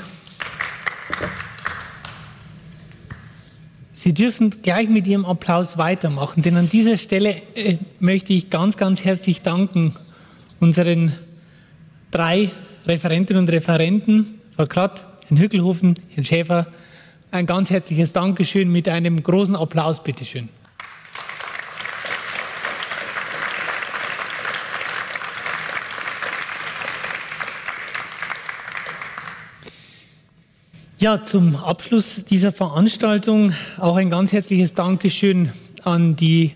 Sie dürfen gleich mit Ihrem Applaus weitermachen, denn an dieser Stelle äh, möchte ich ganz, ganz herzlich danken unseren drei Referentinnen und Referenten, Frau Klatt, Herrn Hückelhofen, Herrn Schäfer. Ein ganz herzliches Dankeschön mit einem großen Applaus, bitteschön. Ja, zum Abschluss dieser Veranstaltung auch ein ganz herzliches Dankeschön an die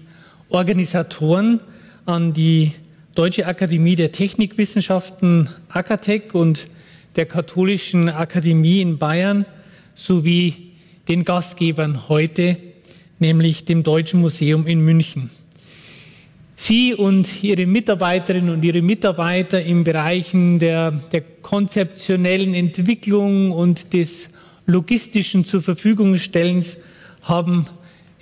Organisatoren, an die Deutsche Akademie der Technikwissenschaften Akatech und der Katholischen Akademie in Bayern sowie den Gastgebern heute, nämlich dem Deutschen Museum in München. Sie und Ihre Mitarbeiterinnen und Ihre Mitarbeiter im Bereichen der, der konzeptionellen Entwicklung und des logistischen zur Verfügung stellens haben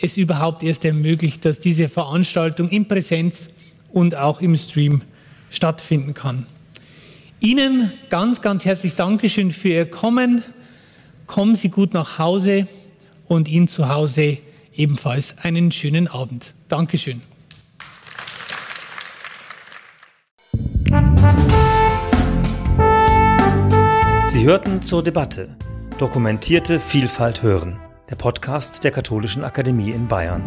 es überhaupt erst ermöglicht, dass diese Veranstaltung in Präsenz und auch im Stream stattfinden kann. Ihnen ganz, ganz herzlich Dankeschön für Ihr Kommen. Kommen Sie gut nach Hause und Ihnen zu Hause ebenfalls einen schönen Abend. Dankeschön. Sie hörten zur Debatte Dokumentierte Vielfalt hören, der Podcast der Katholischen Akademie in Bayern.